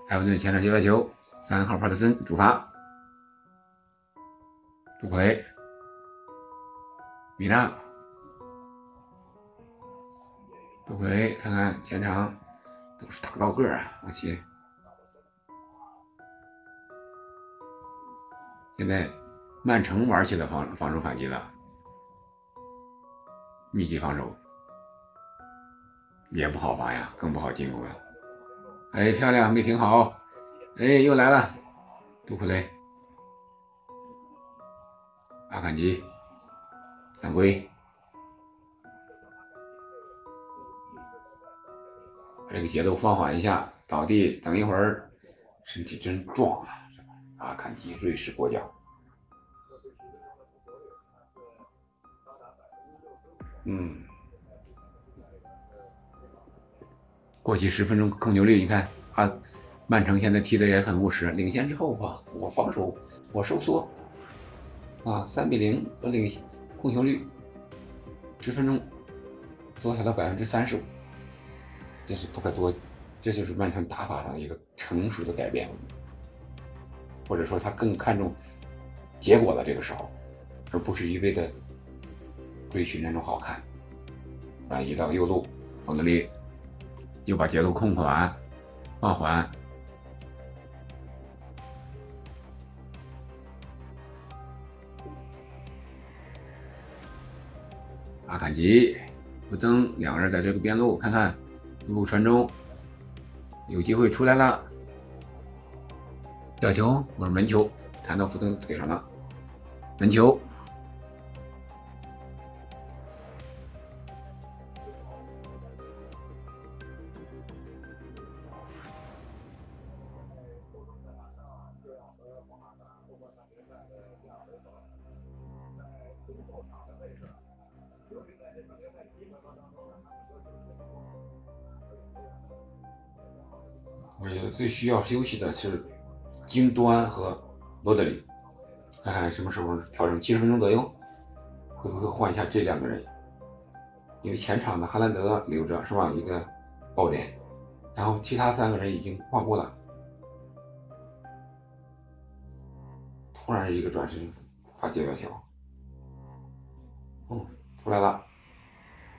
埃弗顿前场界外球，三号帕特森主罚，杜奎，米纳。杜奎，看看前场都是大高个儿啊！而且现在曼城玩起了防防守反击了，密集防守也不好防呀，更不好进攻呀！哎，漂亮，没停好！哎，又来了，杜库雷，阿坎吉，犯规。这个节奏放缓一下，倒地等一会儿，身体真壮啊！阿坎吉，瑞士国脚。嗯，过去十分钟控球率，你看啊，曼城现在踢的也很务实，领先之后吧，我防守我收缩，啊，三比零我领控球率，十分钟缩小到百分之三十五。这是不可多，这就是曼城打法上一个成熟的改变，或者说他更看重结果了这个时候，而不是一味的追寻那种好看。转移到右路，奥德利又把节奏控缓、放缓。阿坎吉、福登两个人在这个边路看看。一路传中，有机会出来了，吊球我是门球，弹到福登腿上了，门球。最需要休息的是京端和罗德里，看看什么时候调整七十分钟左右，会不会换一下这两个人？因为前场的哈兰德留着是吧？一个爆点，然后其他三个人已经换过了。突然一个转身发界外球，哦，出来了，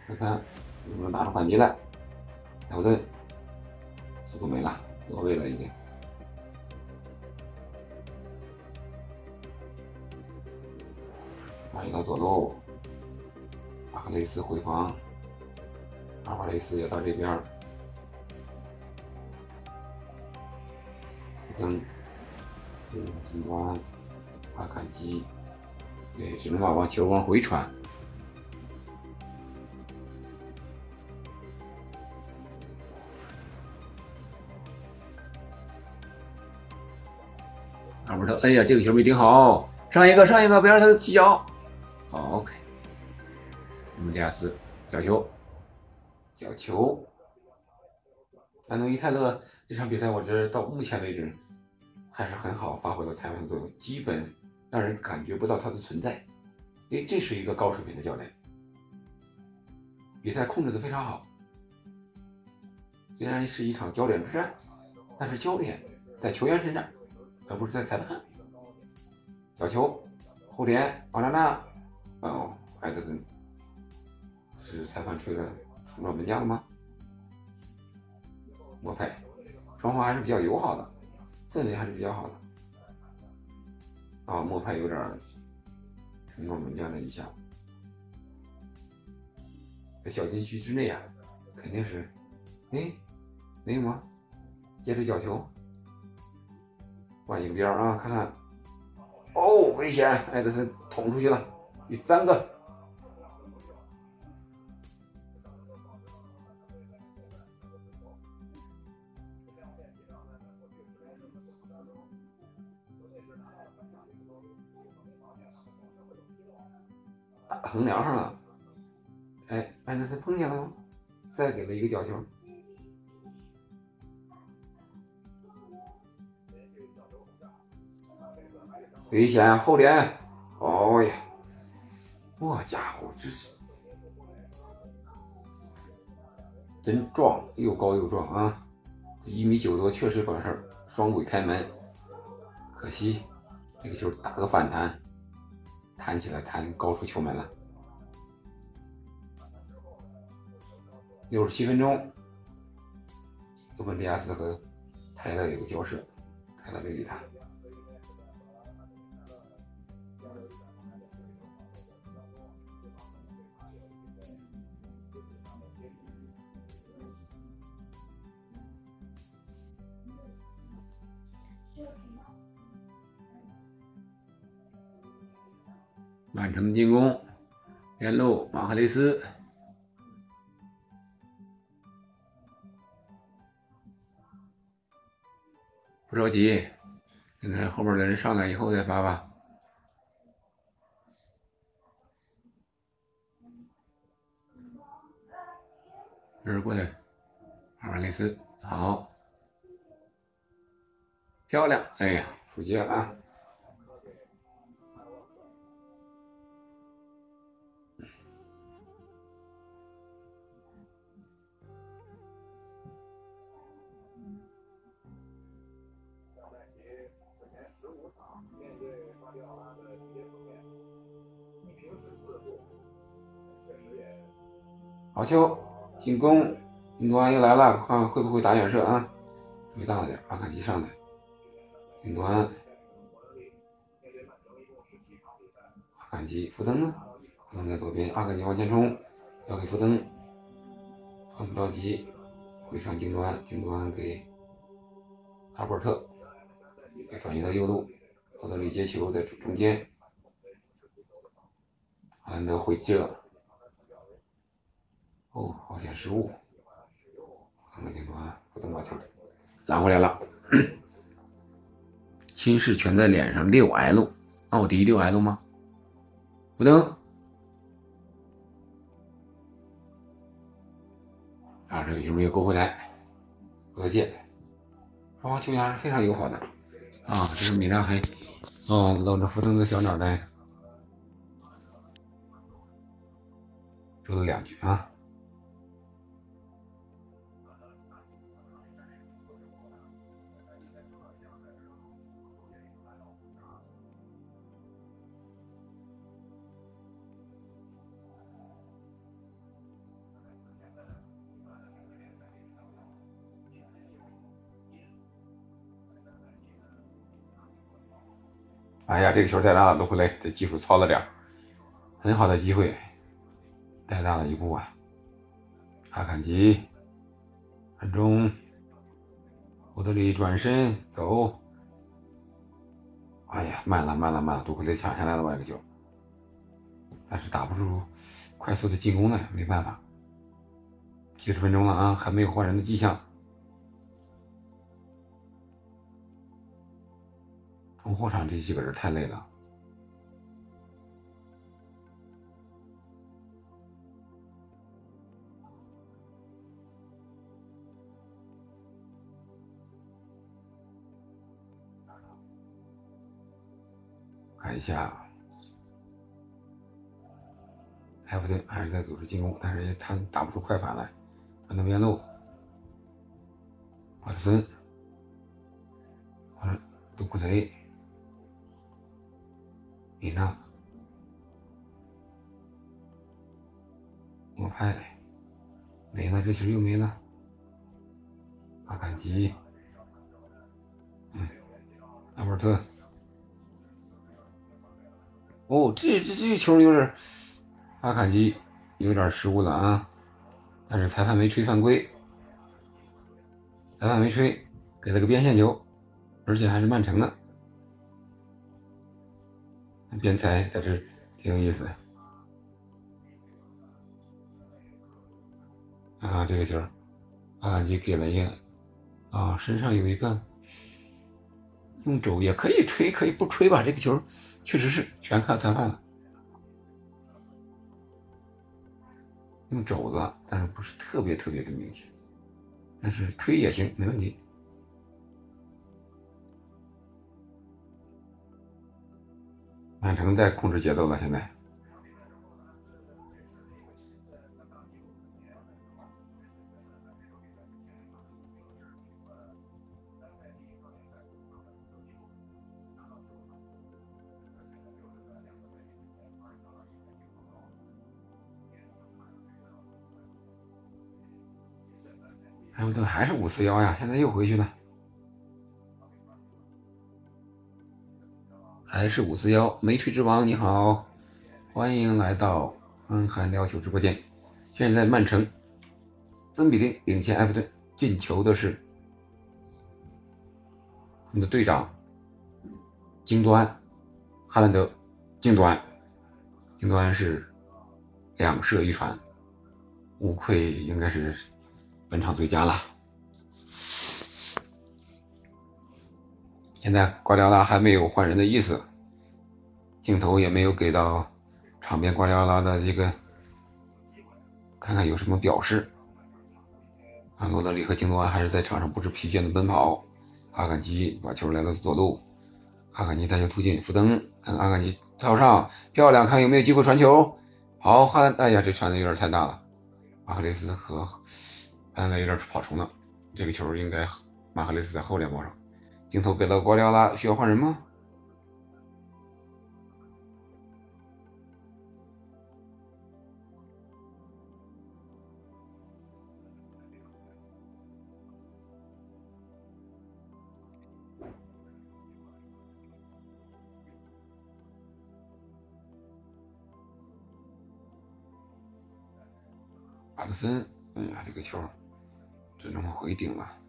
看看能不能打出反击来？莱弗顿速度没了。落位了已经，转移到左路，阿克雷斯回防，阿瓦雷斯也到这边，登，嗯，金光，阿坎吉，对，只能把往球往回传。阿伯特，哎呀，这个球没顶好，上一个，上一个，不要让他起脚。，OK。我们迪亚斯角球，角球。安东尼泰勒这场比赛，我觉得到目前为止还是很好发挥了裁判的作用，基本让人感觉不到他的存在。因为这是一个高水平的教练，比赛控制的非常好。虽然是一场焦点之战，但是焦点在球员身上。而不是在裁判，小球后点，奥拉纳，哦，埃德森，是裁判吹的冲撞门将了吗？莫派，双方还是比较友好的，氛围还是比较好的。啊，莫派有点冲撞门将的意向，在小禁区之内啊，肯定是，哎，没有吗？接着角球，换一个边啊，看看，哦，危险！埃德森捅出去了，第三个。打横梁上了，哎，艾德森碰见了吗？再给了一个角球。危险后点，哦呀，我家伙，这是真壮，又高又壮啊！一米九多，确实管事，双轨开门。可惜这个球打个反弹，弹起来弹高出球门了。六十七分钟，鲁本迪亚斯和泰勒有个交涉，泰勒没理他。曼城进攻，边路马赫雷斯，不着急，等看后面的人上来以后再发吧。这是过来，马赫雷斯好，漂亮！哎呀，出界了啊！好球！进攻，印度安又来了，看会不会打远射啊？稍微大点，阿坎吉上来，印度安，阿坎吉，福登呢？福登在左边，阿坎吉往前冲，交给福登，福登不着急，回传京端，京端给阿波尔特，给转移到右路，奥德里接球在中间，阿兰德回射。哦，好险失误！看看镜头啊，不等把球拦回来了。心事全在脸上，六 L，奥迪六 L 吗？不等，啊，这个球没有勾回来，不得界。双方球员是非常友好的啊，这是米拉黑，哦，露着福登的小脑袋，说了两句啊。哎呀，这个球太大了，罗库雷这技术糙了点很好的机会，太大了一步啊！阿坎吉，安中，欧德里转身走，哎呀，慢了慢了慢了，杜库雷抢下来了，这个球，但是打不出快速的进攻来，没办法。七十分钟了啊，还没有换人的迹象。中后场这几个人太累了，看一下，埃弗顿还是在组织进攻，但是他打不出快反来，传到边路，帕特森，嗯，杜库雷。你呢？我拍没了，这球又没了。阿坎吉，嗯，阿尔特。哦，这这这球有点，阿坎吉有点失误了啊！但是裁判没吹犯规，裁判没吹，给了个边线球，而且还是曼城的。边裁在这挺有意思的。啊，这个球，啊，你给了一个，啊，身上有一个，用肘也可以吹，可以不吹吧？这个球。确实是全看裁判了，用肘子，但是不是特别特别的明显，但是吹也行，没问题。曼城在控制节奏了，现在。埃弗顿还是五四幺呀，现在又回去了，还是五四幺。梅吹之王你好，欢迎来到憨憨聊球直播间。现在曼城三比零领先埃弗顿，进球的是我们的队长京多安，哈兰德，京多安，京多安是两射一传，无愧应该是。本场最佳了。现在瓜迪奥拉还没有换人的意思，镜头也没有给到场边瓜迪奥拉的一个，看看有什么表示。啊，罗德里和京多安还是在场上不知疲倦的奔跑。阿坎吉把球来到左路，阿坎吉带球突进，福登看阿坎吉套上，漂亮，看有没有机会传球。好，哈兰，哎呀，这传的有点太大了。马克雷斯和。安德有点跑重了，这个球应该马赫雷斯在后脸包上。镜头给到瓜迪奥拉，需要换人吗？阿克森，哎呀，这个球。只能往回顶了。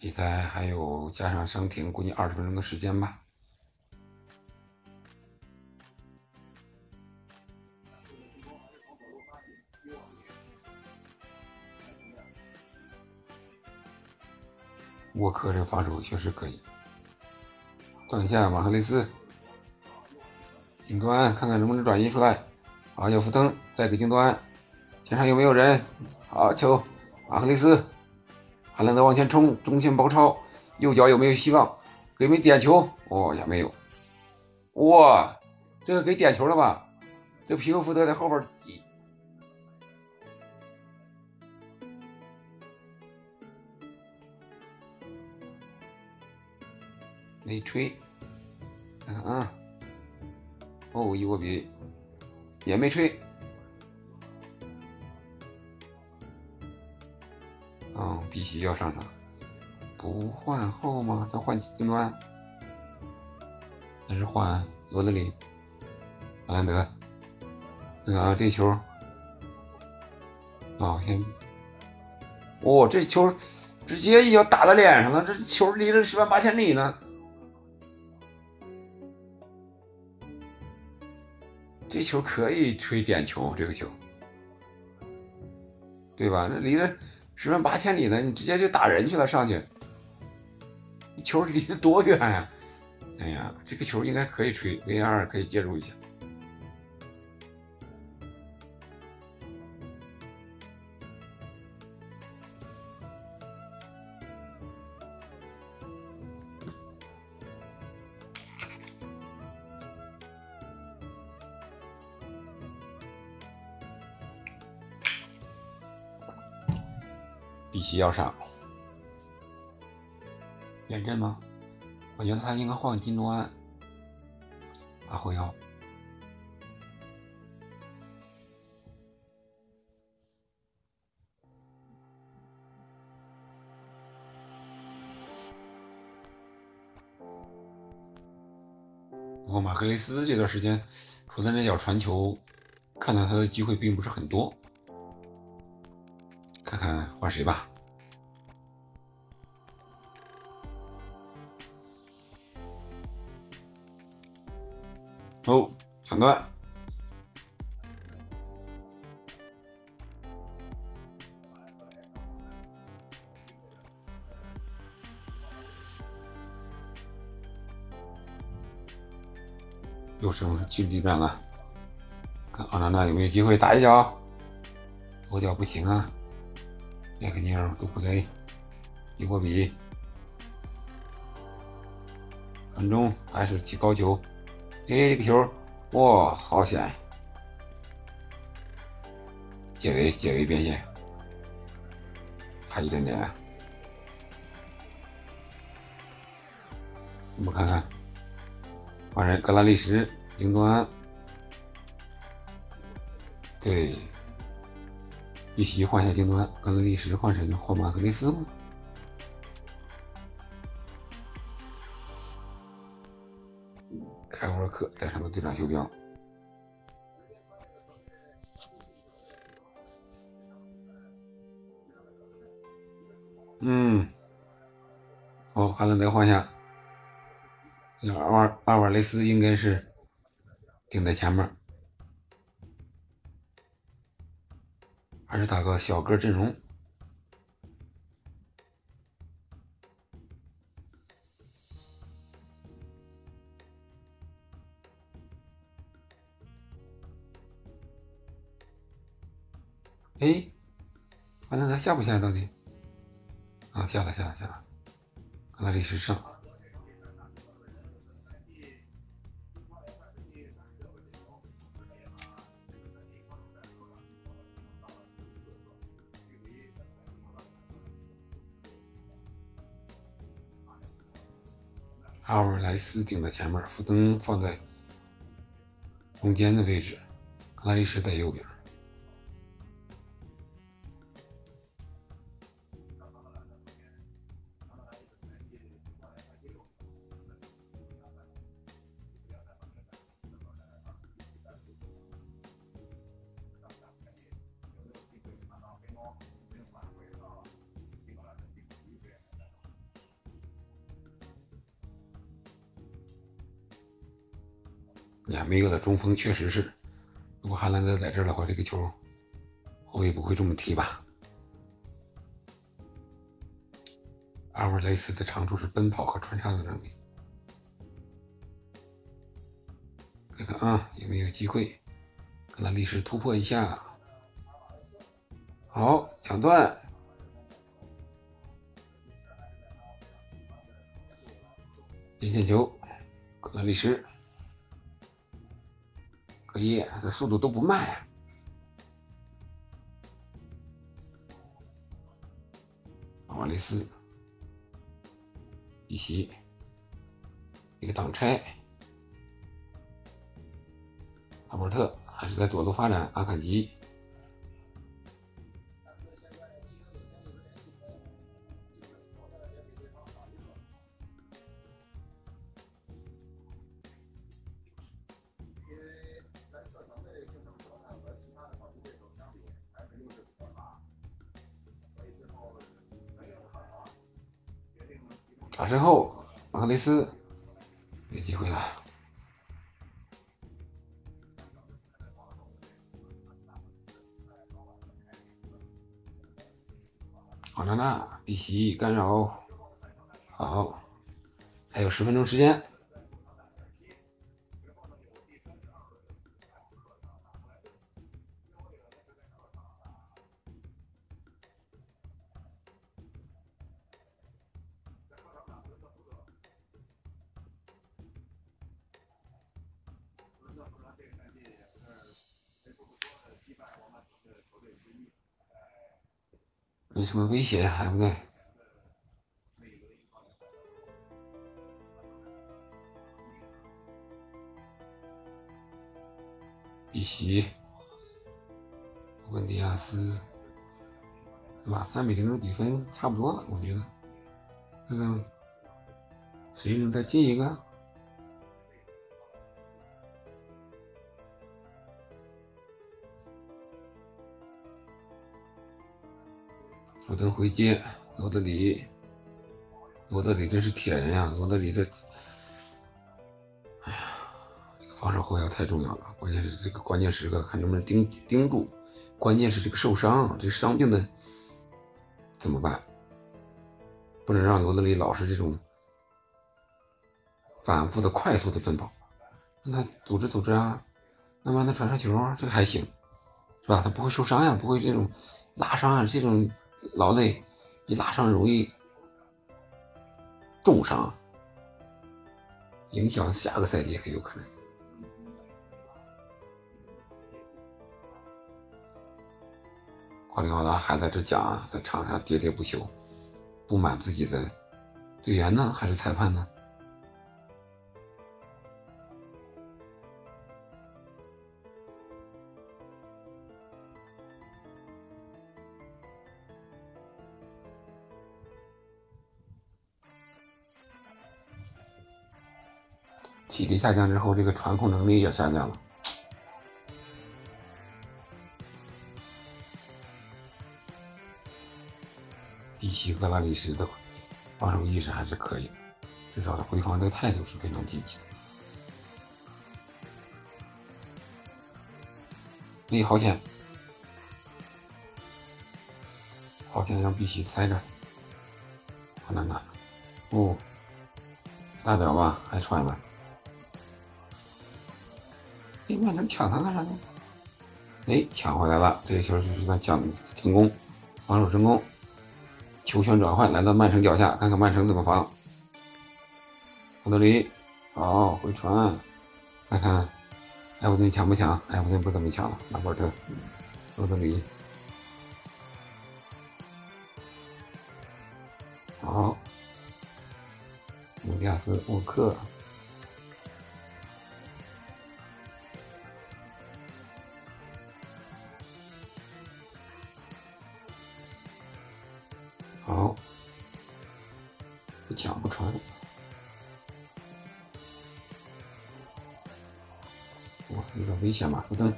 比赛还有加上伤停，估计二十分钟的时间吧。沃克这防守确实可以，断一下马赫雷斯，顶端看看能不能转移出来。好，有福登再给京端，前场有没有人？好球，马赫雷斯，哈兰德往前冲，中线包抄，右脚有没有希望？给没点球？哦，也没有。哇，这个给点球了吧？这皮克福德在后边。没吹，看看啊，哦，伊沃比也没吹，必须要上场，不换后吗？再换金端，还是换罗德里、阿兰德？看看啊，这球，啊，先，哦，这球直接一脚打在脸上了，这球离着十万八千里呢。这球可以吹点球，这个球，对吧？那离得十万八千里呢，你直接就打人去了，上去，球离得多远呀？哎呀，这个球应该可以吹，VR 可以介入一下。必须要上，变阵吗？我觉得他应该换金多安打后腰。不过马克雷斯这段时间除了那脚传球，看到他的机会并不是很多。看看换谁吧。哦，抢断。又成竞技战了，看奥纳纳有没有机会打一脚？左脚不行啊！麦克尼尔、杜库雷、伊沃比，传中还是起高球？哎，这个球，哇，好险！解围，解围边线，差一点点。我们看看。换人，格拉利什、京多安，对，一席换下京多安，格拉利什换谁呢？换马克雷斯吗？克带上了队长袖标。嗯，哦，哈兰德换下。那阿瓦阿瓦雷斯应该是顶在前面，还是打个小个阵容？哎，完了，他下不下到底？啊，下了，下了，下了，格拉利什上。阿尔莱斯顶在前面，福登放在中间的位置，格拉利什在右边。没有的中锋确实是，如果哈兰德在这儿的话，这个球后卫不会这么踢吧？阿尔雷斯的长处是奔跑和穿插的能力，看看啊，有没有机会？格拉利什突破一下，好抢断，连线球，格拉利什。可以，这速度都不慢呀！瓦雷斯，一袭，一个挡拆，阿伯特还是在左路发展，阿坎吉。斯有机会了。好娜娜，碧玺干扰，好，还有十分钟时间。什么威胁？还不对，比西，温迪亚斯，是吧？三比零的比分差不多了，我觉得，看看谁能再进一个？福德回接罗德里，罗德里真是铁人呀！罗德里这，哎呀，防守后腰太重要了，关键是这个关键时刻看能不能盯盯住，关键是这个受伤，这伤病的怎么办？不能让罗德里老是这种反复的、快速的奔跑，让他组织组织啊，慢慢的传上球，这个还行，是吧？他不会受伤呀，不会这种拉伤啊，这种。劳累，一拉伤容易重伤，影响下个赛季很有可能。瓜迪奥拉还在这讲，在场上喋喋不休，不满自己的队员呢，还是裁判呢？体力下降之后，这个传控能力也下降了。比西和拉里斯的防守意识还是可以，至少他回防的态度是非常积极。你好险，好险让比西猜着，好难打。哦，大脚吧，还传了。对面能抢他干啥呢？哎，抢回来了！这个球是算抢成功，防守成功，球权转换来到曼城脚下，看看曼城怎么防。罗德里，好回传，看看埃弗顿抢不抢？埃弗顿不怎么抢了。拉波特，罗德里，好，穆迪亚斯，沃克。哇，有点危险吧？不等，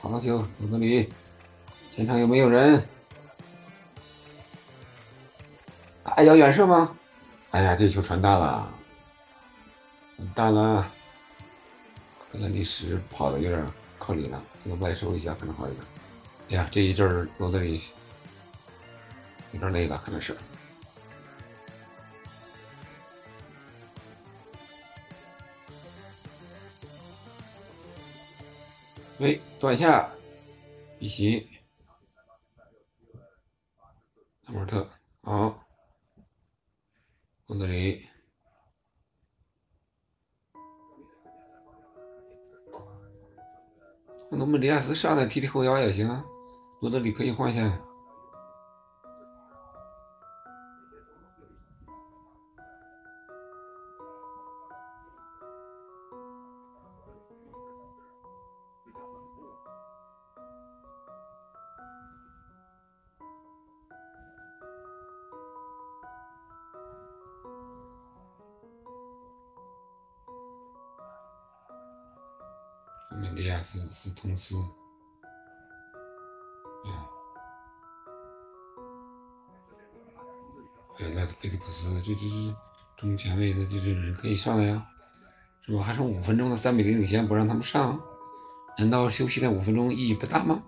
好球，罗德里，前场有没有人？大脚远射吗？哎呀，这球传大了，大了，格兰利什跑的有点靠里了，这个外收一下可能好一点。哎呀，这一阵儿罗德里有点累了，可能是。喂，断下，比奇，拉莫特，好，罗德里，那我们里亚斯上来踢踢后腰也行，罗德里可以换下。迪亚斯、通斯，嗯，还有那菲利普斯，这这这中前卫的这些人可以上来呀，是吧？还剩五分钟的三比零领先，不让他们上，难道休息那五分钟意义不大吗？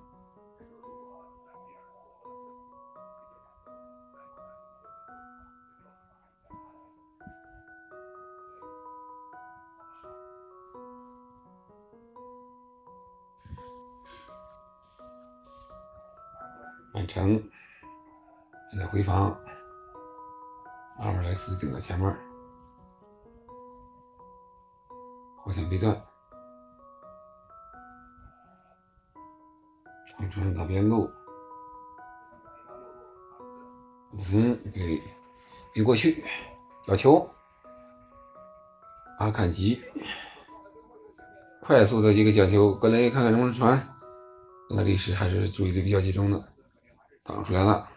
城现在回防，阿尔莱斯顶在前面，好像被断，长传打边路，五分给没过去，角球，阿坎吉，快速的一个角球，格雷看看能不能传。那历史还是注意力比较集中的，挡出来了。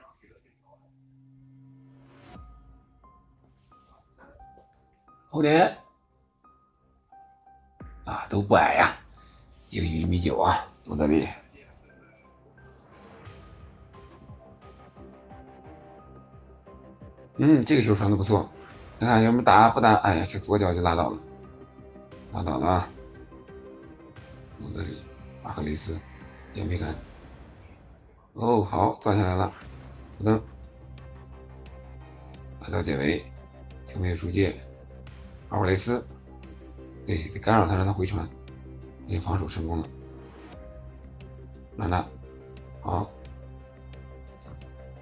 后点啊，都不矮呀，有一米九啊，罗德里。嗯，这个球传的不错，看看有没有打不打？哎呀，这左脚就拉倒了，拉倒了啊！罗德里，马克雷斯也没敢。哦，好，抓下来了，不登，来到解围，球没有出界，阿尔雷斯，对，得干扰他，让他回传，也防守成功了。兰纳，好，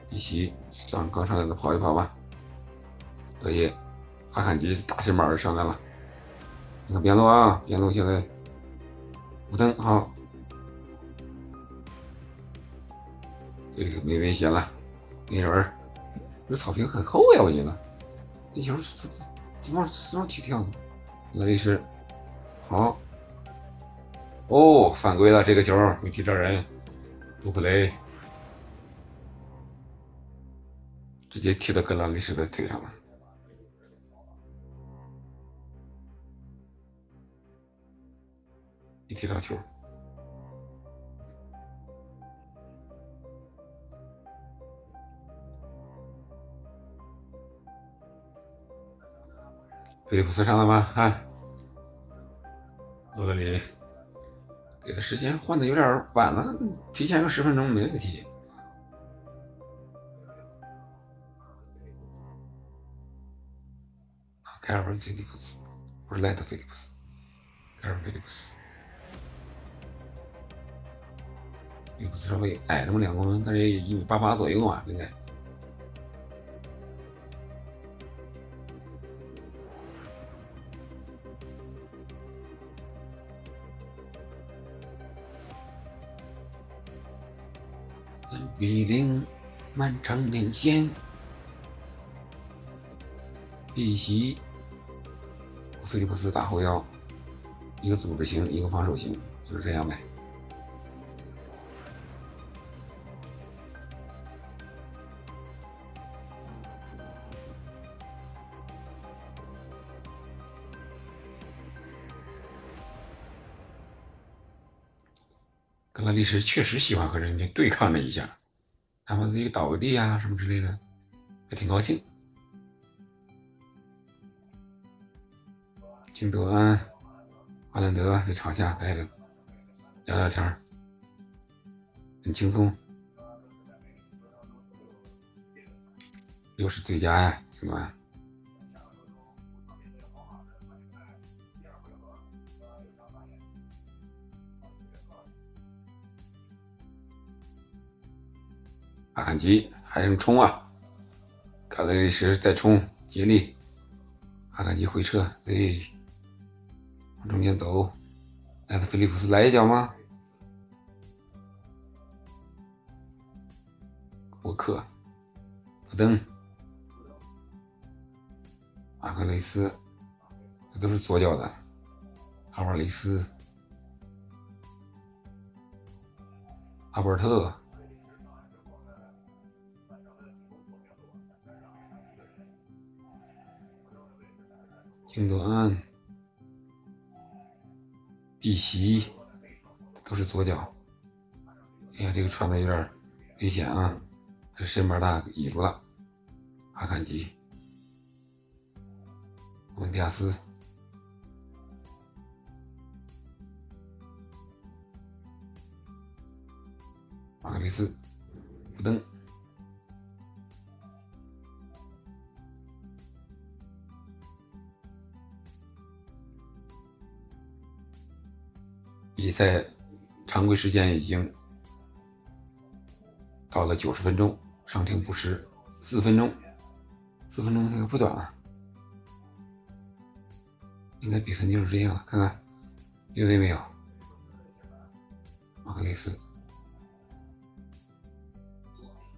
一起上刚上来的跑一跑吧。德耶，阿坎吉大身板上来了，你看边路啊，边路现在五登好，这个没危险了，没人，这草坪很厚呀，我觉得，那球是往往起跳呢，那里是好，哦，犯规了，这个球没踢着人，杜克雷直接踢到格拉利什的腿上了。一踢到球，菲利普斯上了吗？啊，罗德里给的时间换的有点晚了，提前个十分钟没问题。凯尔文·菲利普斯，不是莱特·菲利普斯，凯尔文·菲利普斯。稍微矮那么两公分，但是也一米八八左右啊，应该。比邻漫长连线，碧玺，菲利普斯打后腰，一个组织型，一个防守型，就是这样呗。格拉利什确实喜欢和人家对抗了一下，哪怕自己倒个地啊什么之类的，还挺高兴。金德安、阿兰德在场下待着聊聊天很轻松。又是最佳呀，金德安。阿坎吉还剩冲啊！卡雷利什再冲，接力！阿坎吉回撤，对，往中间走。莱特菲利普斯来一脚吗？沃克，布登，阿克雷斯，这都是左脚的。阿尔雷斯，阿伯特。金多安、碧玺都是左脚。哎呀，这个穿的有点危险啊！这身板大，椅子了。阿坎吉、文迪亚斯、马克里斯、布登。比赛常规时间已经到了九十分钟，上庭补时四分钟，四分钟那个不短了，应该比分就是这样。看看越位没有？马克雷斯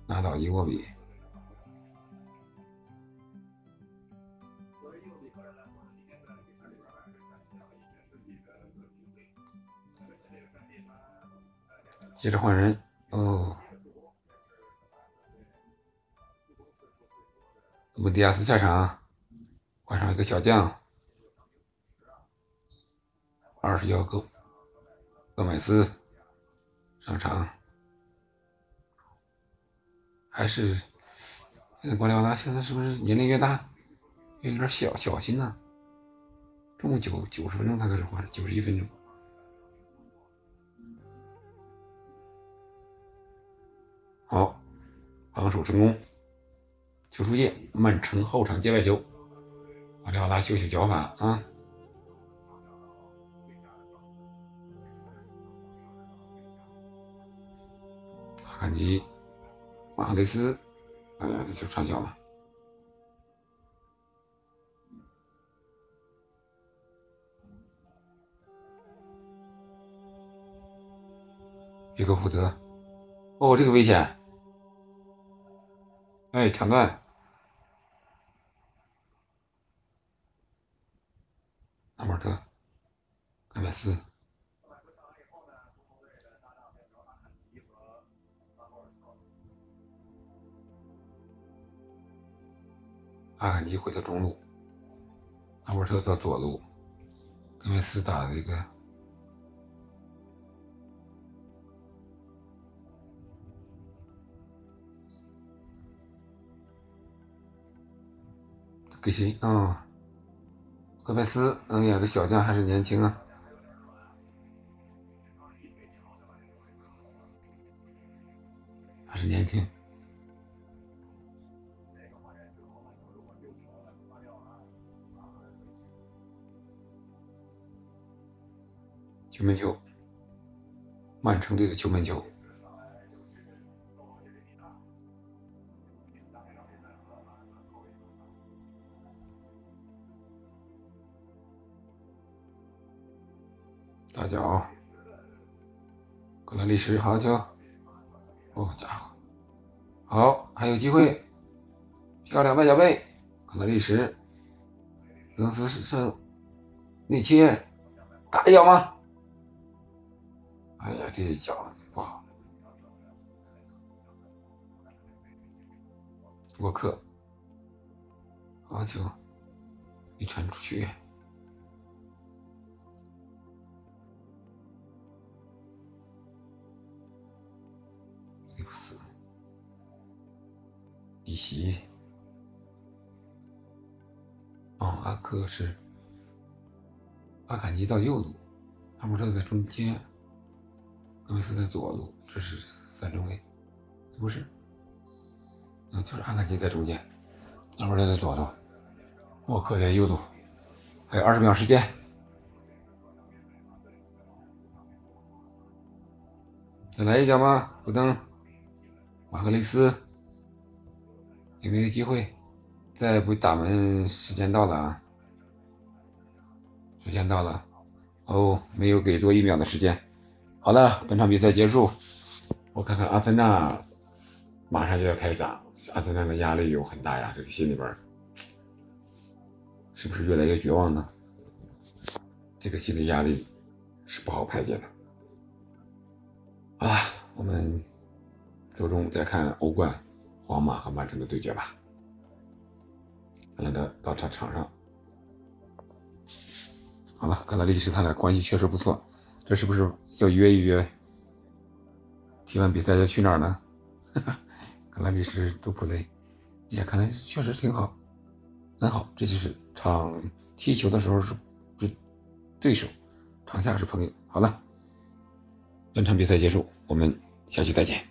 拿到一握比。接着换人哦。卢迪亚斯下场，换上一个小将，二十幺个戈麦斯上场，还是这个瓜迪奥拉现在是不是年龄越大，越有点小小心呐？这么久九十分钟才开始换，九十一分钟。防守成功。球出界，曼城后场接外球，瓦迪奥拉修修脚法啊！阿坎吉，马赫雷斯，哎呀，这球传球了。约克福德，哦，这个危险！哎，抢断！阿尔特，戈麦斯，阿坎吉回到中路，阿尔特到左路，戈麦斯打这个，给谁啊？戈麦斯，哎呀，这小将还是年轻啊，还是年轻。球门球，曼城队的球门球。大脚，格拉利什好球！哦家伙，好，还有机会，漂亮外脚背，格拉利什，德斯是内切，打一脚吗？哎呀，这一脚不好，沃克，好球，没传出去。利普斯，迪西，哦，阿克是阿坎吉到右路，阿姆特在中间，格梅斯在左路，这是三中卫，不是，啊，就是阿坎吉在中间，阿姆特在左路，沃克在右路，还有二十秒时间，再来一脚吗？不登。马克雷斯有没有机会？再不打门，时间到了啊！时间到了，哦，没有给多一秒的时间。好了，本场比赛结束。我看看阿森纳马上就要开打，阿森纳的压力有很大呀，这个心里边是不是越来越绝望呢？这个心理压力是不好排解的啊！我们。周中再看欧冠，皇马和曼城的对决吧。格兰德到场场上，好了，格拉利什他俩关系确实不错，这是不是要约一约？踢完比赛要去哪儿呢？格拉利什、都不累，也可能确实挺好，很好。这就是场踢球的时候是是对手，场下是朋友。好了，本场比赛结束，我们下期再见。